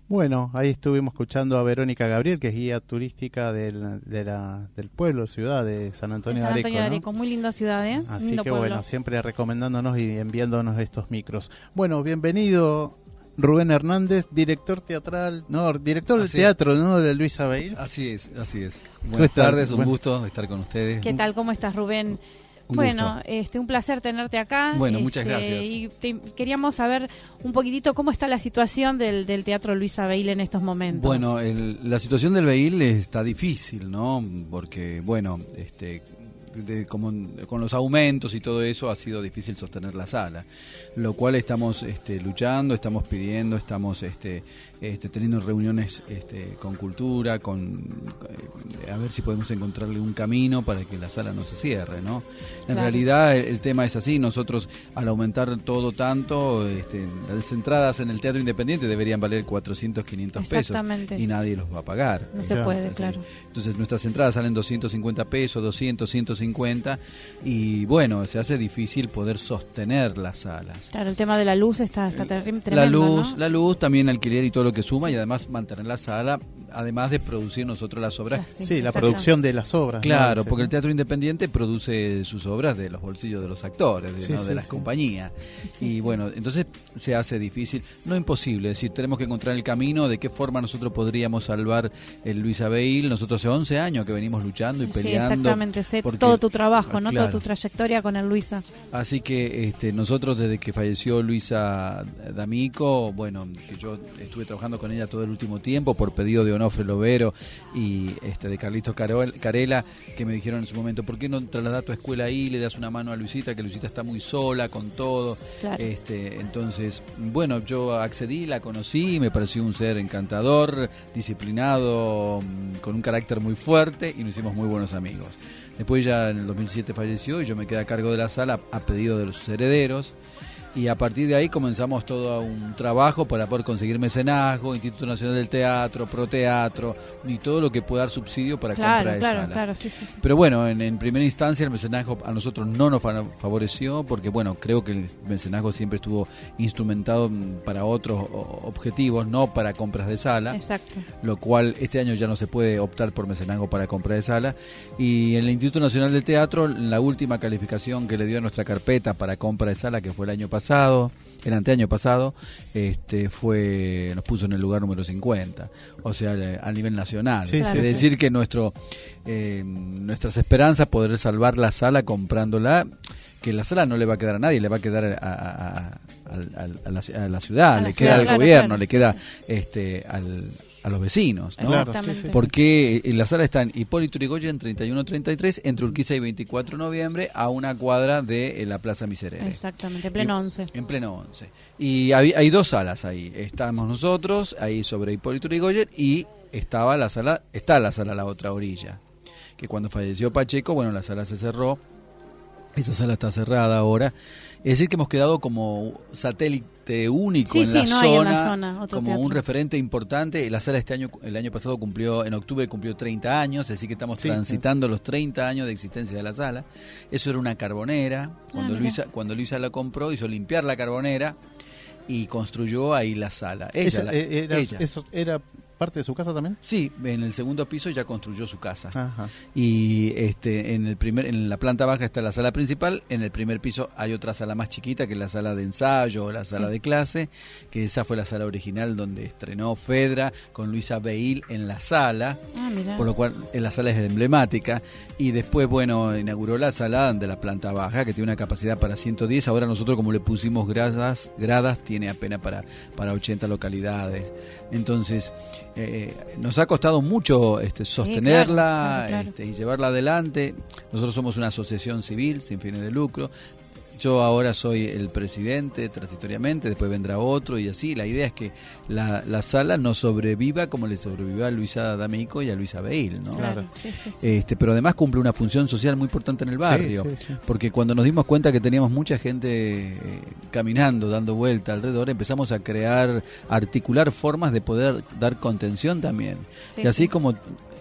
Bueno, ahí estuvimos escuchando a Verónica Gabriel, que es guía turística del, de la- del pueblo, ciudad de San Antonio San de Antonio de Areco. Areco, ¿no? muy linda ciudad, ¿eh? Así Lindo que pueblo. bueno, siempre recomendándonos y enviándonos estos micros. Bueno, bienvenido Rubén Hernández, director teatral, no, director del teatro, ¿no? De Luis Abeil. Así es, así es. ¿Cómo Buenas tardes, un gusto estar con ustedes. ¿Qué tal? ¿Cómo estás, Rubén? Un bueno, gusto. este, un placer tenerte acá. Bueno, muchas Este, gracias. Y te- queríamos saber un poquitito cómo está la situación del, del Teatro Luis Abeil en estos momentos. Bueno, el- la situación del Beil está difícil, ¿no? Porque, bueno, este, de- como con los aumentos y todo eso ha sido difícil sostener la sala, lo cual estamos este, luchando, estamos pidiendo, estamos este, este, teniendo reuniones este, con cultura, con eh, a ver si podemos encontrarle un camino para que la sala no se cierre, ¿no? En Claro. realidad el, el tema es así, nosotros al aumentar todo tanto, este, las entradas en el teatro independiente deberían valer 400, 500 pesos y nadie los va a pagar. no se puede, Así. claro. Entonces nuestras entradas salen 250 pesos, 200, 150 y bueno, se hace difícil poder sostener las salas. Claro, el tema de la luz está, está terri- tremendo, la luz, ¿no? la luz, también alquiler y todo lo que suma y además mantener la sala, además de producir nosotros las obras. Ah, Sí, la producción de las obras. Claro, porque el teatro independiente produce sus obras de los bolsillos de los actores, de, Sí, ¿no? sí, de las sí. compañías. Sí, y sí. bueno, entonces se hace difícil, no imposible, es decir, tenemos que encontrar el camino de qué forma nosotros podríamos salvar el Luis Abeil. Nosotros hace 11 años que venimos luchando y Sí, peleando. exactamente. Sé porque- todo tu trabajo, ¿no? Claro. Toda tu trayectoria con el Luisa. Así que este, nosotros desde que falleció Luisa D'Amico, bueno, que yo estuve trabajando con ella todo el último tiempo por pedido de Onofre Lovero y este, de Carlitos Carol- Carela, que me dijeron en su momento, ¿por qué no trasladas tu escuela ahí le das una mano a Luisita, que Luisita está muy sola con todo? Claro. Este, entonces, bueno, yo accedí, la conocí, me pareció un ser encantador, disciplinado, con un carácter muy fuerte y nos hicimos muy buenos amigos. Después ya en el 2007 falleció y yo me quedé a cargo de la sala a pedido de los herederos. Y a partir de ahí comenzamos todo un trabajo para poder conseguir mecenazgo, Instituto Nacional del Teatro, Proteatro, y todo lo que pueda dar subsidio para comprar Claro, de claro, sala. claro, sí, sí. sí. Pero bueno, en, en primera instancia el mecenazgo a nosotros no nos fa- favoreció porque bueno, creo que el mecenazgo siempre estuvo instrumentado para otros objetivos, no para compras de sala Exacto. lo cual este año ya no se puede optar por mecenazgo para compra de sala. Y en el Instituto Nacional del Teatro, la última calificación que le dio a nuestra carpeta para compra de sala, que fue el año pasado, el anteaño pasado, este fue nos puso en el lugar número 50, o sea, a nivel nacional. Sí, es sí. decir, que nuestro eh, nuestras esperanzas poder salvar la sala comprándola que la sala no le va a quedar a nadie, le va a quedar a, a- a- a la, ciudad, le ciudad, queda al claro, gobierno, claro. le queda este al, a los vecinos, ¿no? Exactamente. Porque eh, la sala está en Hipólito Yrigoyen 3133, entre Urquiza y 24 de noviembre, a una cuadra de eh, la Plaza Miserere. Exactamente, en pleno Y- 11. En pleno 11. Y hay, hay dos salas ahí. Estamos nosotros, ahí sobre Hipólito Yrigoyen, y estaba la sala, está la sala a la otra orilla. Que cuando falleció Pacheco, bueno, la sala se cerró. Esa sala está cerrada ahora. Es decir, que hemos quedado como satélite único Sí, en, sí, la no hay en la zona, como teatro. un referente importante. La sala este año, el año pasado cumplió, en octubre cumplió 30 años, así que estamos Sí, transitando los 30 años de existencia de la sala. Eso era una carbonera. Cuando, mira. Luisa, cuando Luisa la compró, hizo limpiar la carbonera y construyó ahí la sala. Ella, Ella, la- eh, era, ella. eso ¿Era parte de su casa también? Sí, en el segundo piso ya construyó su casa. Ajá. Y este en el primer en la planta baja está la sala principal, en el primer piso hay otra sala más chiquita que es la sala de ensayo o la sala Sí. de clase, que esa fue la sala original donde estrenó Fedra con Luisa Beil en la sala, Ah, por lo cual eh, la sala es emblemática y después bueno, inauguró la sala de la planta baja que tiene una capacidad para 110, ahora nosotros como le pusimos gradas, gradas tiene apenas para para 80 localidades. Entonces, eh, nos ha costado mucho este, sostenerla claro, claro. este, y llevarla adelante. Nosotros somos una asociación civil sin fines de lucro. Yo ahora soy el presidente transitoriamente, después vendrá otro y así. La idea es que la, la sala no sobreviva como le sobrevivió a Luisa D'Amico y a Luisa Beil, ¿no? Claro, Claro. sí, sí, sí. Este, pero además cumple una función social muy importante en el barrio. Sí, sí, sí. Porque cuando nos dimos cuenta que teníamos mucha gente eh, caminando, dando vuelta alrededor, empezamos a crear, articular formas de poder dar contención también. Sí, y así sí. como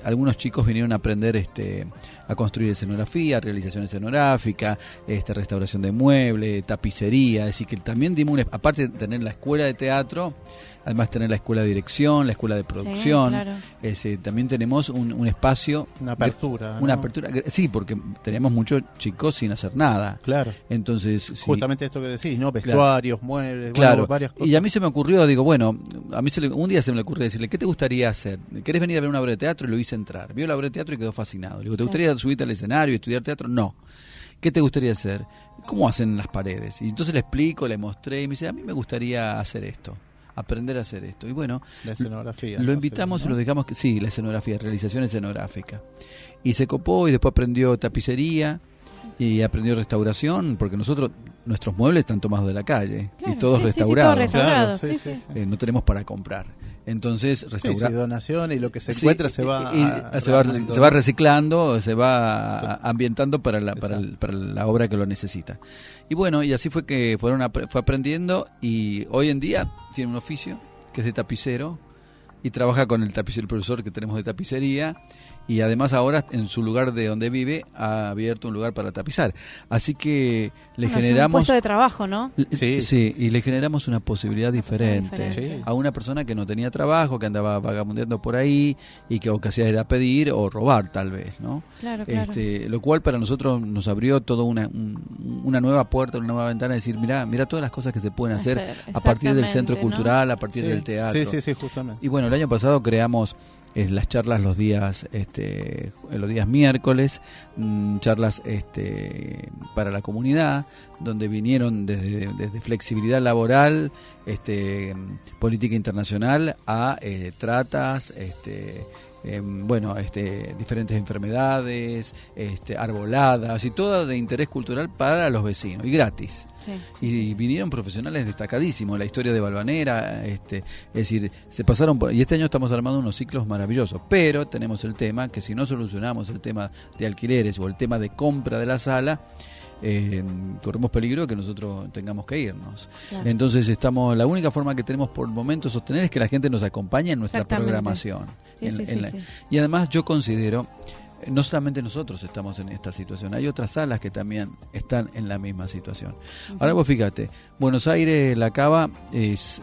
algunos chicos vinieron a aprender este a construir escenografía, realización escenográfica, este restauración de muebles, tapicería, es decir que también dimos aparte de tener la escuela de teatro, además tener la escuela de dirección, la escuela de producción, claro. ese, también tenemos un, un espacio Una apertura. una ¿no? apertura, sí, porque teníamos muchos chicos sin hacer nada. Claro. Entonces, sí, Justamente esto que decís, ¿no? Vestuarios, muebles, bueno, claro. varias cosas. y a mí se me ocurrió, digo, bueno, a mí se le- un día se me ocurrió decirle, ¿qué te gustaría hacer? ¿Querés venir a ver una obra de teatro? Y lo hice entrar. Vio la obra de teatro y quedó fascinado. Le digo, ¿te Claro. gustaría subirte al escenario y estudiar teatro? No. ¿Qué te gustaría hacer? ¿Cómo hacen las paredes? Y entonces le explico, le mostré y me dice, a mí me gustaría hacer esto, aprender a hacer esto. Y bueno, La escenografía. lo ¿no? invitamos y lo dejamos que sí, la escenografía, realización escenográfica. Y se copó y después aprendió tapicería y aprendió restauración, porque nosotros nuestros muebles están tomados de la calle Claro, y todos sí, sí, sí, restaurados. todo restaurado, Claro, sí, sí, sí, sí. sí. Eh, no tenemos para comprar. Entonces, Sí, restaurar sí, donaciones y lo que se Sí, encuentra se va y- y a- se, va, reciclando, se va ambientando para la, para, el- para la obra que lo necesita. Y bueno, y así fue que fueron fue aprendiendo y hoy en día tiene un oficio que es de tapicero y trabaja con el tapicero, el profesor que tenemos de tapicería y además ahora en su lugar de donde vive ha abierto un lugar para tapizar. Así que le Bueno, es un generamos puesto de trabajo, ¿no? Sí. Sí. y le generamos una posibilidad diferente, diferente. Sí. a una persona que no tenía trabajo, que andaba vagabundeando por ahí y que lo que hacía era pedir o robar tal vez, ¿no? Claro, claro. Este, lo cual para nosotros nos abrió toda una, un- una nueva puerta, una nueva ventana, de decir, mira, mira todas las cosas que se pueden hacer Hacer, a partir del centro cultural, a partir Sí, del teatro. Sí, sí, sí, justamente. Y bueno, el año pasado creamos eh, las charlas los días este eh, los días miércoles, mm, charlas este para la comunidad, donde vinieron desde, desde flexibilidad laboral, este política internacional a eh, tratas, este em, bueno, este, diferentes enfermedades, este, arboladas y todo de interés cultural para los vecinos y gratis. Sí. Y vinieron profesionales destacadísimos, la historia de Balvanera, este, es decir, se pasaron por... Y este año estamos armando unos ciclos maravillosos, pero tenemos el tema que si no solucionamos el tema de alquileres o el tema de compra de la sala, eh, corremos peligro de que nosotros tengamos que irnos. Claro. Entonces estamos, la única forma que tenemos por el momento sostener es que la gente nos acompañe en nuestra programación. Sí, En- sí, en sí, la- sí. Y además yo considero, no solamente nosotros estamos en esta situación, hay otras salas que también están en la misma situación. Ahora vos fíjate, Buenos Aires, la Cava es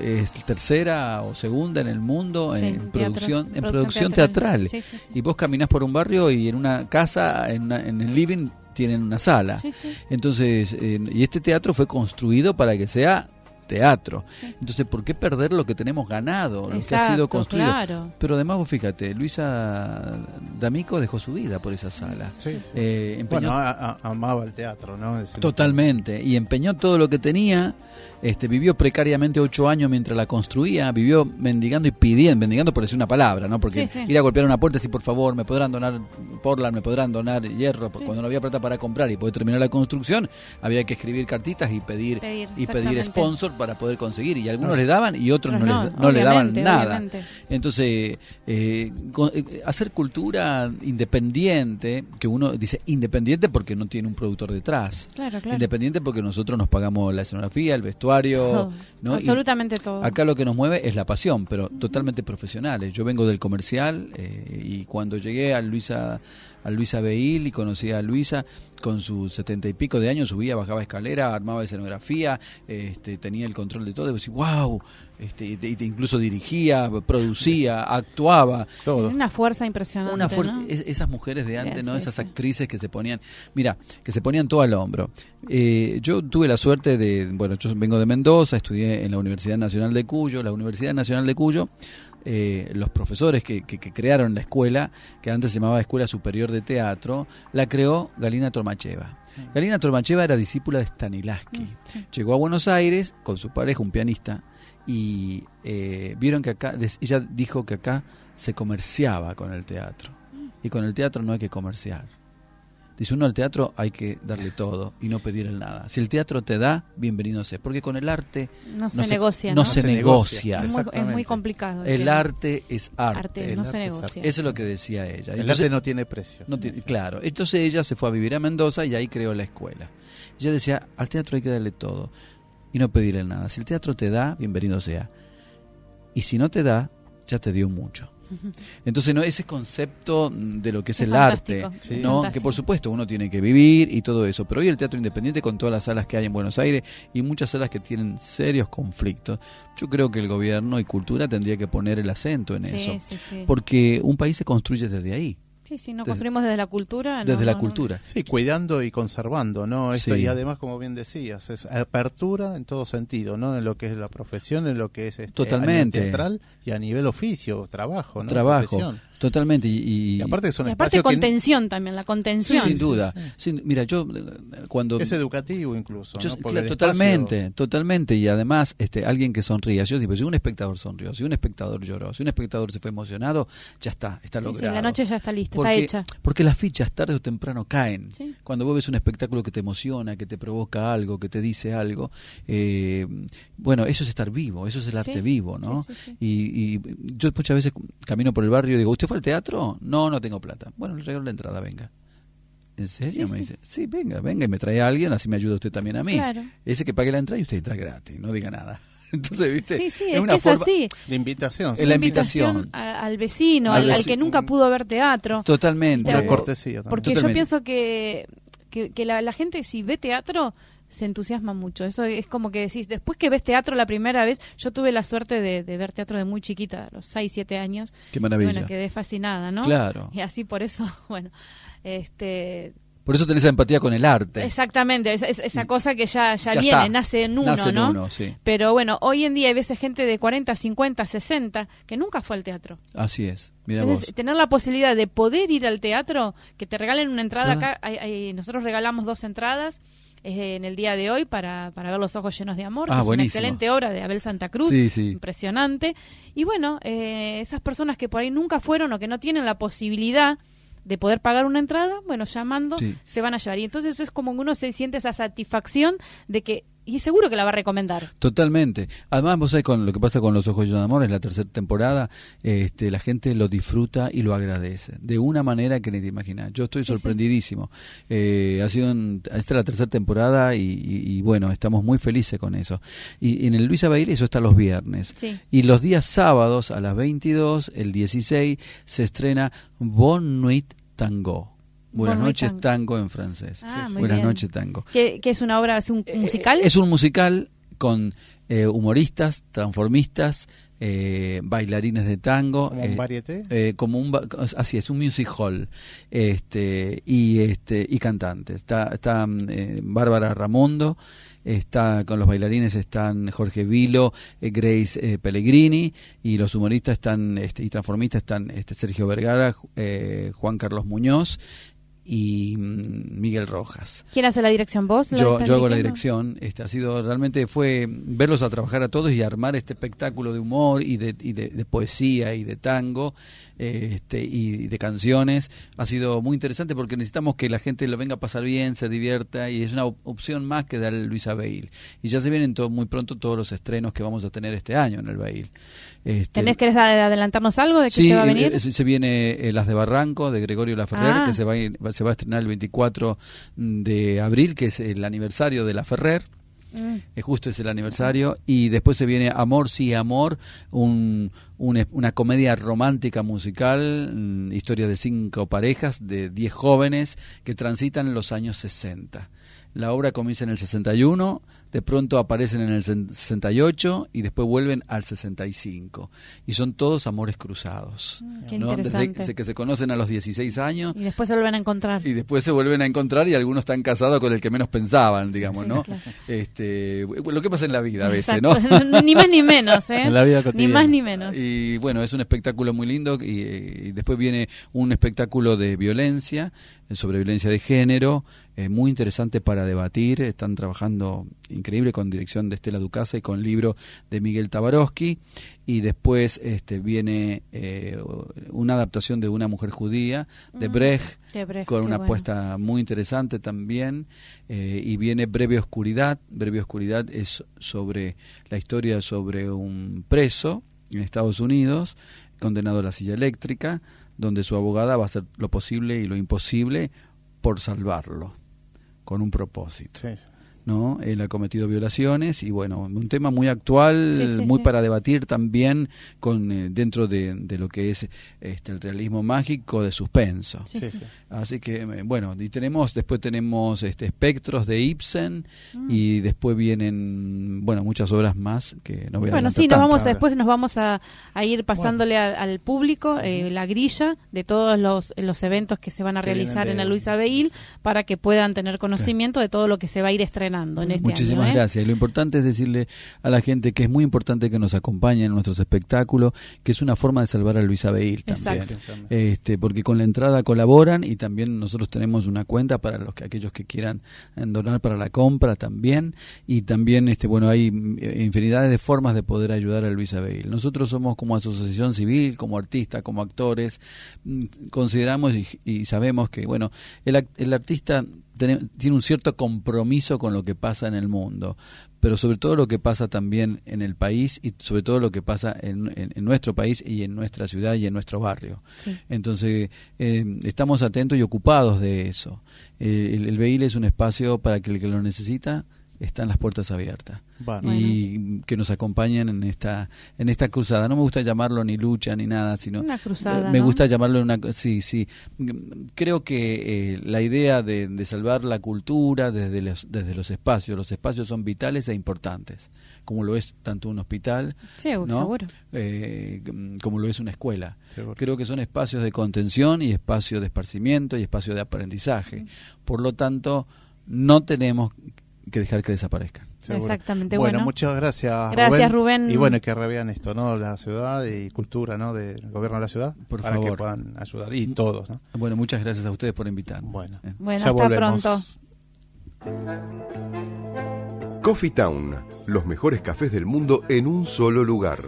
es tercera o segunda en el mundo Sí, en producción en producción producción teatral. teatral, Sí, sí, sí. y vos caminás por un barrio y en una casa en, una- en el living tienen una sala entonces eh, y este teatro fue construido para que sea teatro Sí. entonces por qué perder lo que tenemos ganado lo que ha sido construido claro. pero además vos fíjate Luisa D'Amico dejó su vida por esa sala Sí. Eh, empeñó- Bueno, a- a- amaba el teatro, ¿no? Totalmente, y empeñó todo lo que tenía, este, vivió precariamente ocho años mientras la construía, vivió mendigando y pidiendo, mendigando por decir una palabra, ¿no? Porque Sí, sí. ir a golpear una puerta y decir, por favor, me podrán donar portland, me podrán donar hierro, porque Sí. cuando no había plata para comprar y poder terminar la construcción, había que escribir cartitas y pedir, Pedir, y pedir sponsor para poder conseguir, y algunos le daban y otros no, les- no, le daban nada. obviamente. Entonces, eh, con- eh, hacer cultura independiente, que uno dice independiente porque no tiene un productor detrás. Claro, claro. Independiente porque nosotros nos pagamos la escenografía, el vestuario. Todo. ¿no? Y Absolutamente todo. acá lo que nos mueve es la pasión, pero totalmente profesionales. Yo vengo del comercial eh, y cuando llegué a Luisa a Luisa Beil y conocí a Luisa con sus setenta y pico de años, subía, bajaba escalera, armaba escenografía, este, tenía el control de todo, y vos decís, wow, este, incluso dirigía, producía, actuaba. todo. Una fuerza impresionante. Una fuerza, ¿no? es- esas mujeres de antes, Sí, ¿no? sí, Esas sí. actrices que se ponían, mira, que se ponían todo al hombro. Eh, yo tuve la suerte de, bueno, yo vengo de Mendoza, estudié en la Universidad Nacional de Cuyo, la Universidad Nacional de Cuyo, eh, los profesores que, que- que crearon la escuela, que antes se llamaba Escuela Superior de Teatro, la creó Galina Tormacheva. Galina Tormacheva era discípula de Stanislavski. Mm, sí. Llegó a Buenos Aires con su pareja, un pianista, y eh, vieron que acá, ella dijo que acá se comerciaba con el teatro. Y con el teatro no hay que comerciar. Dice uno al teatro hay que darle todo y no pedir el nada. Si el teatro te da, bienvenido sea. Porque con el arte No se negocia, no ¿no? se Se negocia. negocia. Es muy, es muy complicado. El arte es arte. Arte, el no se arte negocia. arte. Eso es lo que decía ella. El arte no tiene precio. no tiene- claro. Entonces ella se fue a vivir a Mendoza y ahí creó la escuela. Ella decía, al teatro hay que darle todo y no pedirle nada. Si el teatro te da, bienvenido sea. Y si no te da, ya te dio mucho. Entonces, no ese concepto de lo que es, Es el arte, Sí. ¿no? fantástico. que por supuesto uno tiene que vivir y todo eso, pero hoy el teatro independiente con todas las salas que hay en Buenos Aires y muchas salas que tienen serios conflictos, yo creo que el gobierno y cultura tendría que poner el acento en Sí, eso, sí. porque un país se construye desde ahí, Sí, sí, no desde- construimos desde la cultura. no, desde la no, no. cultura. Sí, cuidando y conservando, ¿no? Esto, Sí. Y además, como bien decías, es apertura en todo sentido, ¿no? En lo que es la profesión, en lo que es este, Totalmente. a nivel teatral y a nivel oficio, trabajo, ¿no? Trabajo, Profesión. Totalmente. Y, y- Y aparte son Y aparte espacios que contención también, la contención. sin duda. Sin- mira, yo eh, cuando... es educativo incluso, Yo- ¿no? Porque claro, el totalmente, espacio- totalmente. Y además, este, alguien que sonría. Yo digo, si un espectador sonrió, si un espectador lloró, si un espectador se fue emocionado, ya está, está Sí, sí, logrado. la noche ya está lista, porque, está hecha. Porque las fichas tarde o temprano caen. Sí. Cuando vos ves un espectáculo que te emociona, que te provoca algo, que te dice algo, eh, bueno, eso es estar vivo, eso es el arte Sí, vivo, ¿no? sí, sí, sí. Y, y yo muchas veces camino por el barrio y digo, ¿usted fue al teatro? No, no tengo plata. Bueno, le regalo la entrada, venga. ¿En serio? Sí, me sí. dice, sí, venga, venga y me trae a alguien, así me ayuda usted también a mí. Claro. Ese que pague la entrada y usted entra gratis, no diga nada. Entonces, ¿viste? Sí, sí, Es es, una que es forma- así. La invitación. Es la invitación. a- al vecino, Al al, al veci- que nunca pudo ver teatro. Totalmente. Una Una cortesía también. Porque Totalmente. yo pienso que, que, que la, la gente si ve teatro se entusiasma mucho. Eso es como que decís, después que ves teatro la primera vez, yo tuve la suerte de, de ver teatro de muy chiquita, a los 6, 7 años. Qué maravilla. Bueno, quedé fascinada, ¿no? Claro. Y así por eso, bueno, este Por eso tenés empatía con el arte. exactamente, esa, cosa que ya, ya, Ya viene, está. nace en uno, Nace en ¿no? uno, sí. Pero bueno, hoy en día hay veces gente de 40, 50, 60 que nunca fue al teatro. Así es. Mira Entonces, vos. tener la posibilidad de poder ir al teatro, que te regalen una entrada Claro. acá, hay- hay- nosotros regalamos dos entradas en el día de hoy para, para ver los ojos llenos de amor, Ah, que es una excelente obra de Abel Santa Cruz, Sí, sí. impresionante. Y bueno, eh, esas personas que por ahí nunca fueron o que no tienen la posibilidad de poder pagar una entrada, bueno, llamando Sí. se van a llevar. Y entonces es como que uno se siente esa satisfacción de que y seguro que la va a recomendar. Totalmente. Además, vos sabés con lo que pasa con Los Ojos de Amor, en la tercera temporada, este, la gente lo disfruta y lo agradece. De una manera que ni te imaginas. Yo estoy sorprendidísimo. Eh, ha sido esta es la tercera temporada y, bueno, estamos muy felices con eso. Y, en el Luis Abail eso está los viernes. Y los días sábados a las 22, el 16, se estrena Bon Nuit Tango. Buenas noches tango. en francés. Ah, Buenas noches tango. ¿Qué, es una obra, es un eh, musical? es un musical con eh, humoristas, transformistas, eh, bailarines de tango. ¿Como un varieté? como un, así es, un music hall. Este, y, este, y cantantes. Está, está Bárbara Ramondo está con los bailarines están Jorge Vilo, Grace Pellegrini y los humoristas están este, y transformistas están este, Sergio Vergara, Juan Carlos Muñoz y mm, Miguel Rojas. ¿Quién hace la dirección? ¿Vos? Yo, yo hago la dirección. Este, ha sido realmente fue verlos a trabajar a todos y armar este espectáculo de humor y de, y de, poesía y de tango este, y de canciones. Ha sido muy interesante porque necesitamos que la gente lo venga a pasar bien, se divierta y es una opción más que dar Luis Bail. Y ya se vienen todo, muy pronto todos los estrenos que vamos a tener este año en el Bail. Este, ¿Tenés que adelantarnos algo de que se va a venir? Sí, se viene eh, Las de Barranco, de Gregorio Laferrer, ah. que se va, a, se va a estrenar el 24 de abril, que es el aniversario de Laferrer. Mm. Eh, justo es el aniversario. Y después se viene Amor, sí, Amor, un, una comedia romántica musical, mm, historia de cinco parejas, de diez jóvenes que transitan los años 60. La obra comienza en el 61 de pronto aparecen en el 68 y después vuelven al 65. Y son todos amores cruzados. Mm, ¿no? Desde que se conocen a los 16 años. Y después se vuelven a encontrar. Y después se vuelven a encontrar y algunos están casados con el que menos pensaban, digamos, ¿no? este, lo que pasa en la vida a veces, ¿no? ni más ni menos, ¿eh? En la vida Ni más ni menos. Y bueno, es un espectáculo muy lindo y después viene un espectáculo de violencia sobre violencia de género, eh, muy interesante para debatir, están trabajando increíble con dirección de Estela Ducasa y con libro de Miguel Tabarovsky, y después este, viene eh, una adaptación de Una mujer judía, de Brecht, con una apuesta muy interesante también, eh, y viene Breve Oscuridad, Breve Oscuridad es sobre la historia sobre un preso en Estados Unidos, condenado a la silla eléctrica, donde su abogada va a hacer lo posible y lo imposible por salvarlo, con un propósito. ¿No? Él ha cometido violaciones y bueno, un tema muy actual, muy para debatir también con eh, dentro de, lo que es este, el realismo mágico de suspenso. Así que eh, bueno, y tenemos después tenemos este espectros de Ibsen mm. y después vienen bueno, muchas obras más que no voy a Bueno, sí, nos vamos después nos vamos a, ir pasándole al, público eh, la grilla de todos los, los eventos que se van a realizar en el Luis Abeil para que puedan tener conocimiento de todo lo que se va a ir estrenando este Muchísimas ¿eh? gracias. Y lo importante es decirle a la gente que es muy importante que nos acompañen en nuestros espectáculos, que es una forma de salvar a Luisa Beil también. Este, porque con la entrada colaboran y también nosotros tenemos una cuenta para los que aquellos que quieran eh, donar para la compra también y también este bueno hay eh, infinidades de formas de poder ayudar a Luisa Beil. Nosotros somos como asociación civil, como artistas, como actores, mm, consideramos y, y sabemos que bueno, el, el artista tiene un cierto compromiso con lo que pasa en el mundo, pero sobre todo lo que pasa también en el país y sobre todo lo que pasa en, nuestro país y en nuestra ciudad y en nuestro barrio. Entonces, eh, estamos atentos y ocupados de eso. Eh, el, el BEIL es un espacio para que el que lo necesita están las puertas abiertas. Y que nos acompañen en esta en esta cruzada. No me gusta llamarlo ni lucha ni nada, sino una cruzada, me gusta llamarlo una sí sí. Creo que eh, la idea de, salvar la cultura desde los desde los espacios, los espacios son vitales e importantes, como lo es tanto un hospital, eh, como lo es una escuela. Creo que son espacios de contención y espacios de esparcimiento y espacios de aprendizaje. Por lo tanto, no tenemos que dejar que desaparezcan. Exactamente. Bueno, muchas gracias. Gracias, Rubén. Y bueno, que revean esto, ¿no? La ciudad y cultura, ¿no? Del gobierno de la ciudad. Por para favor. que puedan ayudar. Y todos, ¿no? Bueno, muchas gracias a ustedes por invitar. Bueno, eh. bueno hasta pronto. Coffee Town, los mejores cafés del mundo en un solo lugar.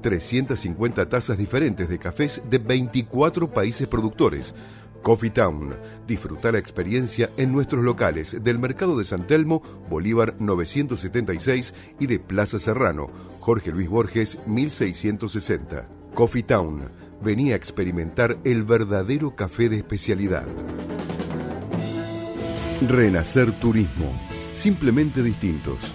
350 tazas diferentes de cafés de 24 países productores Coffee Town. Disfruta la experiencia en nuestros locales del Mercado de San Telmo, Bolívar 976 y de Plaza Serrano, Jorge Luis Borges 1660. Coffee Town. Venía a experimentar el verdadero café de especialidad. Renacer Turismo. Simplemente distintos.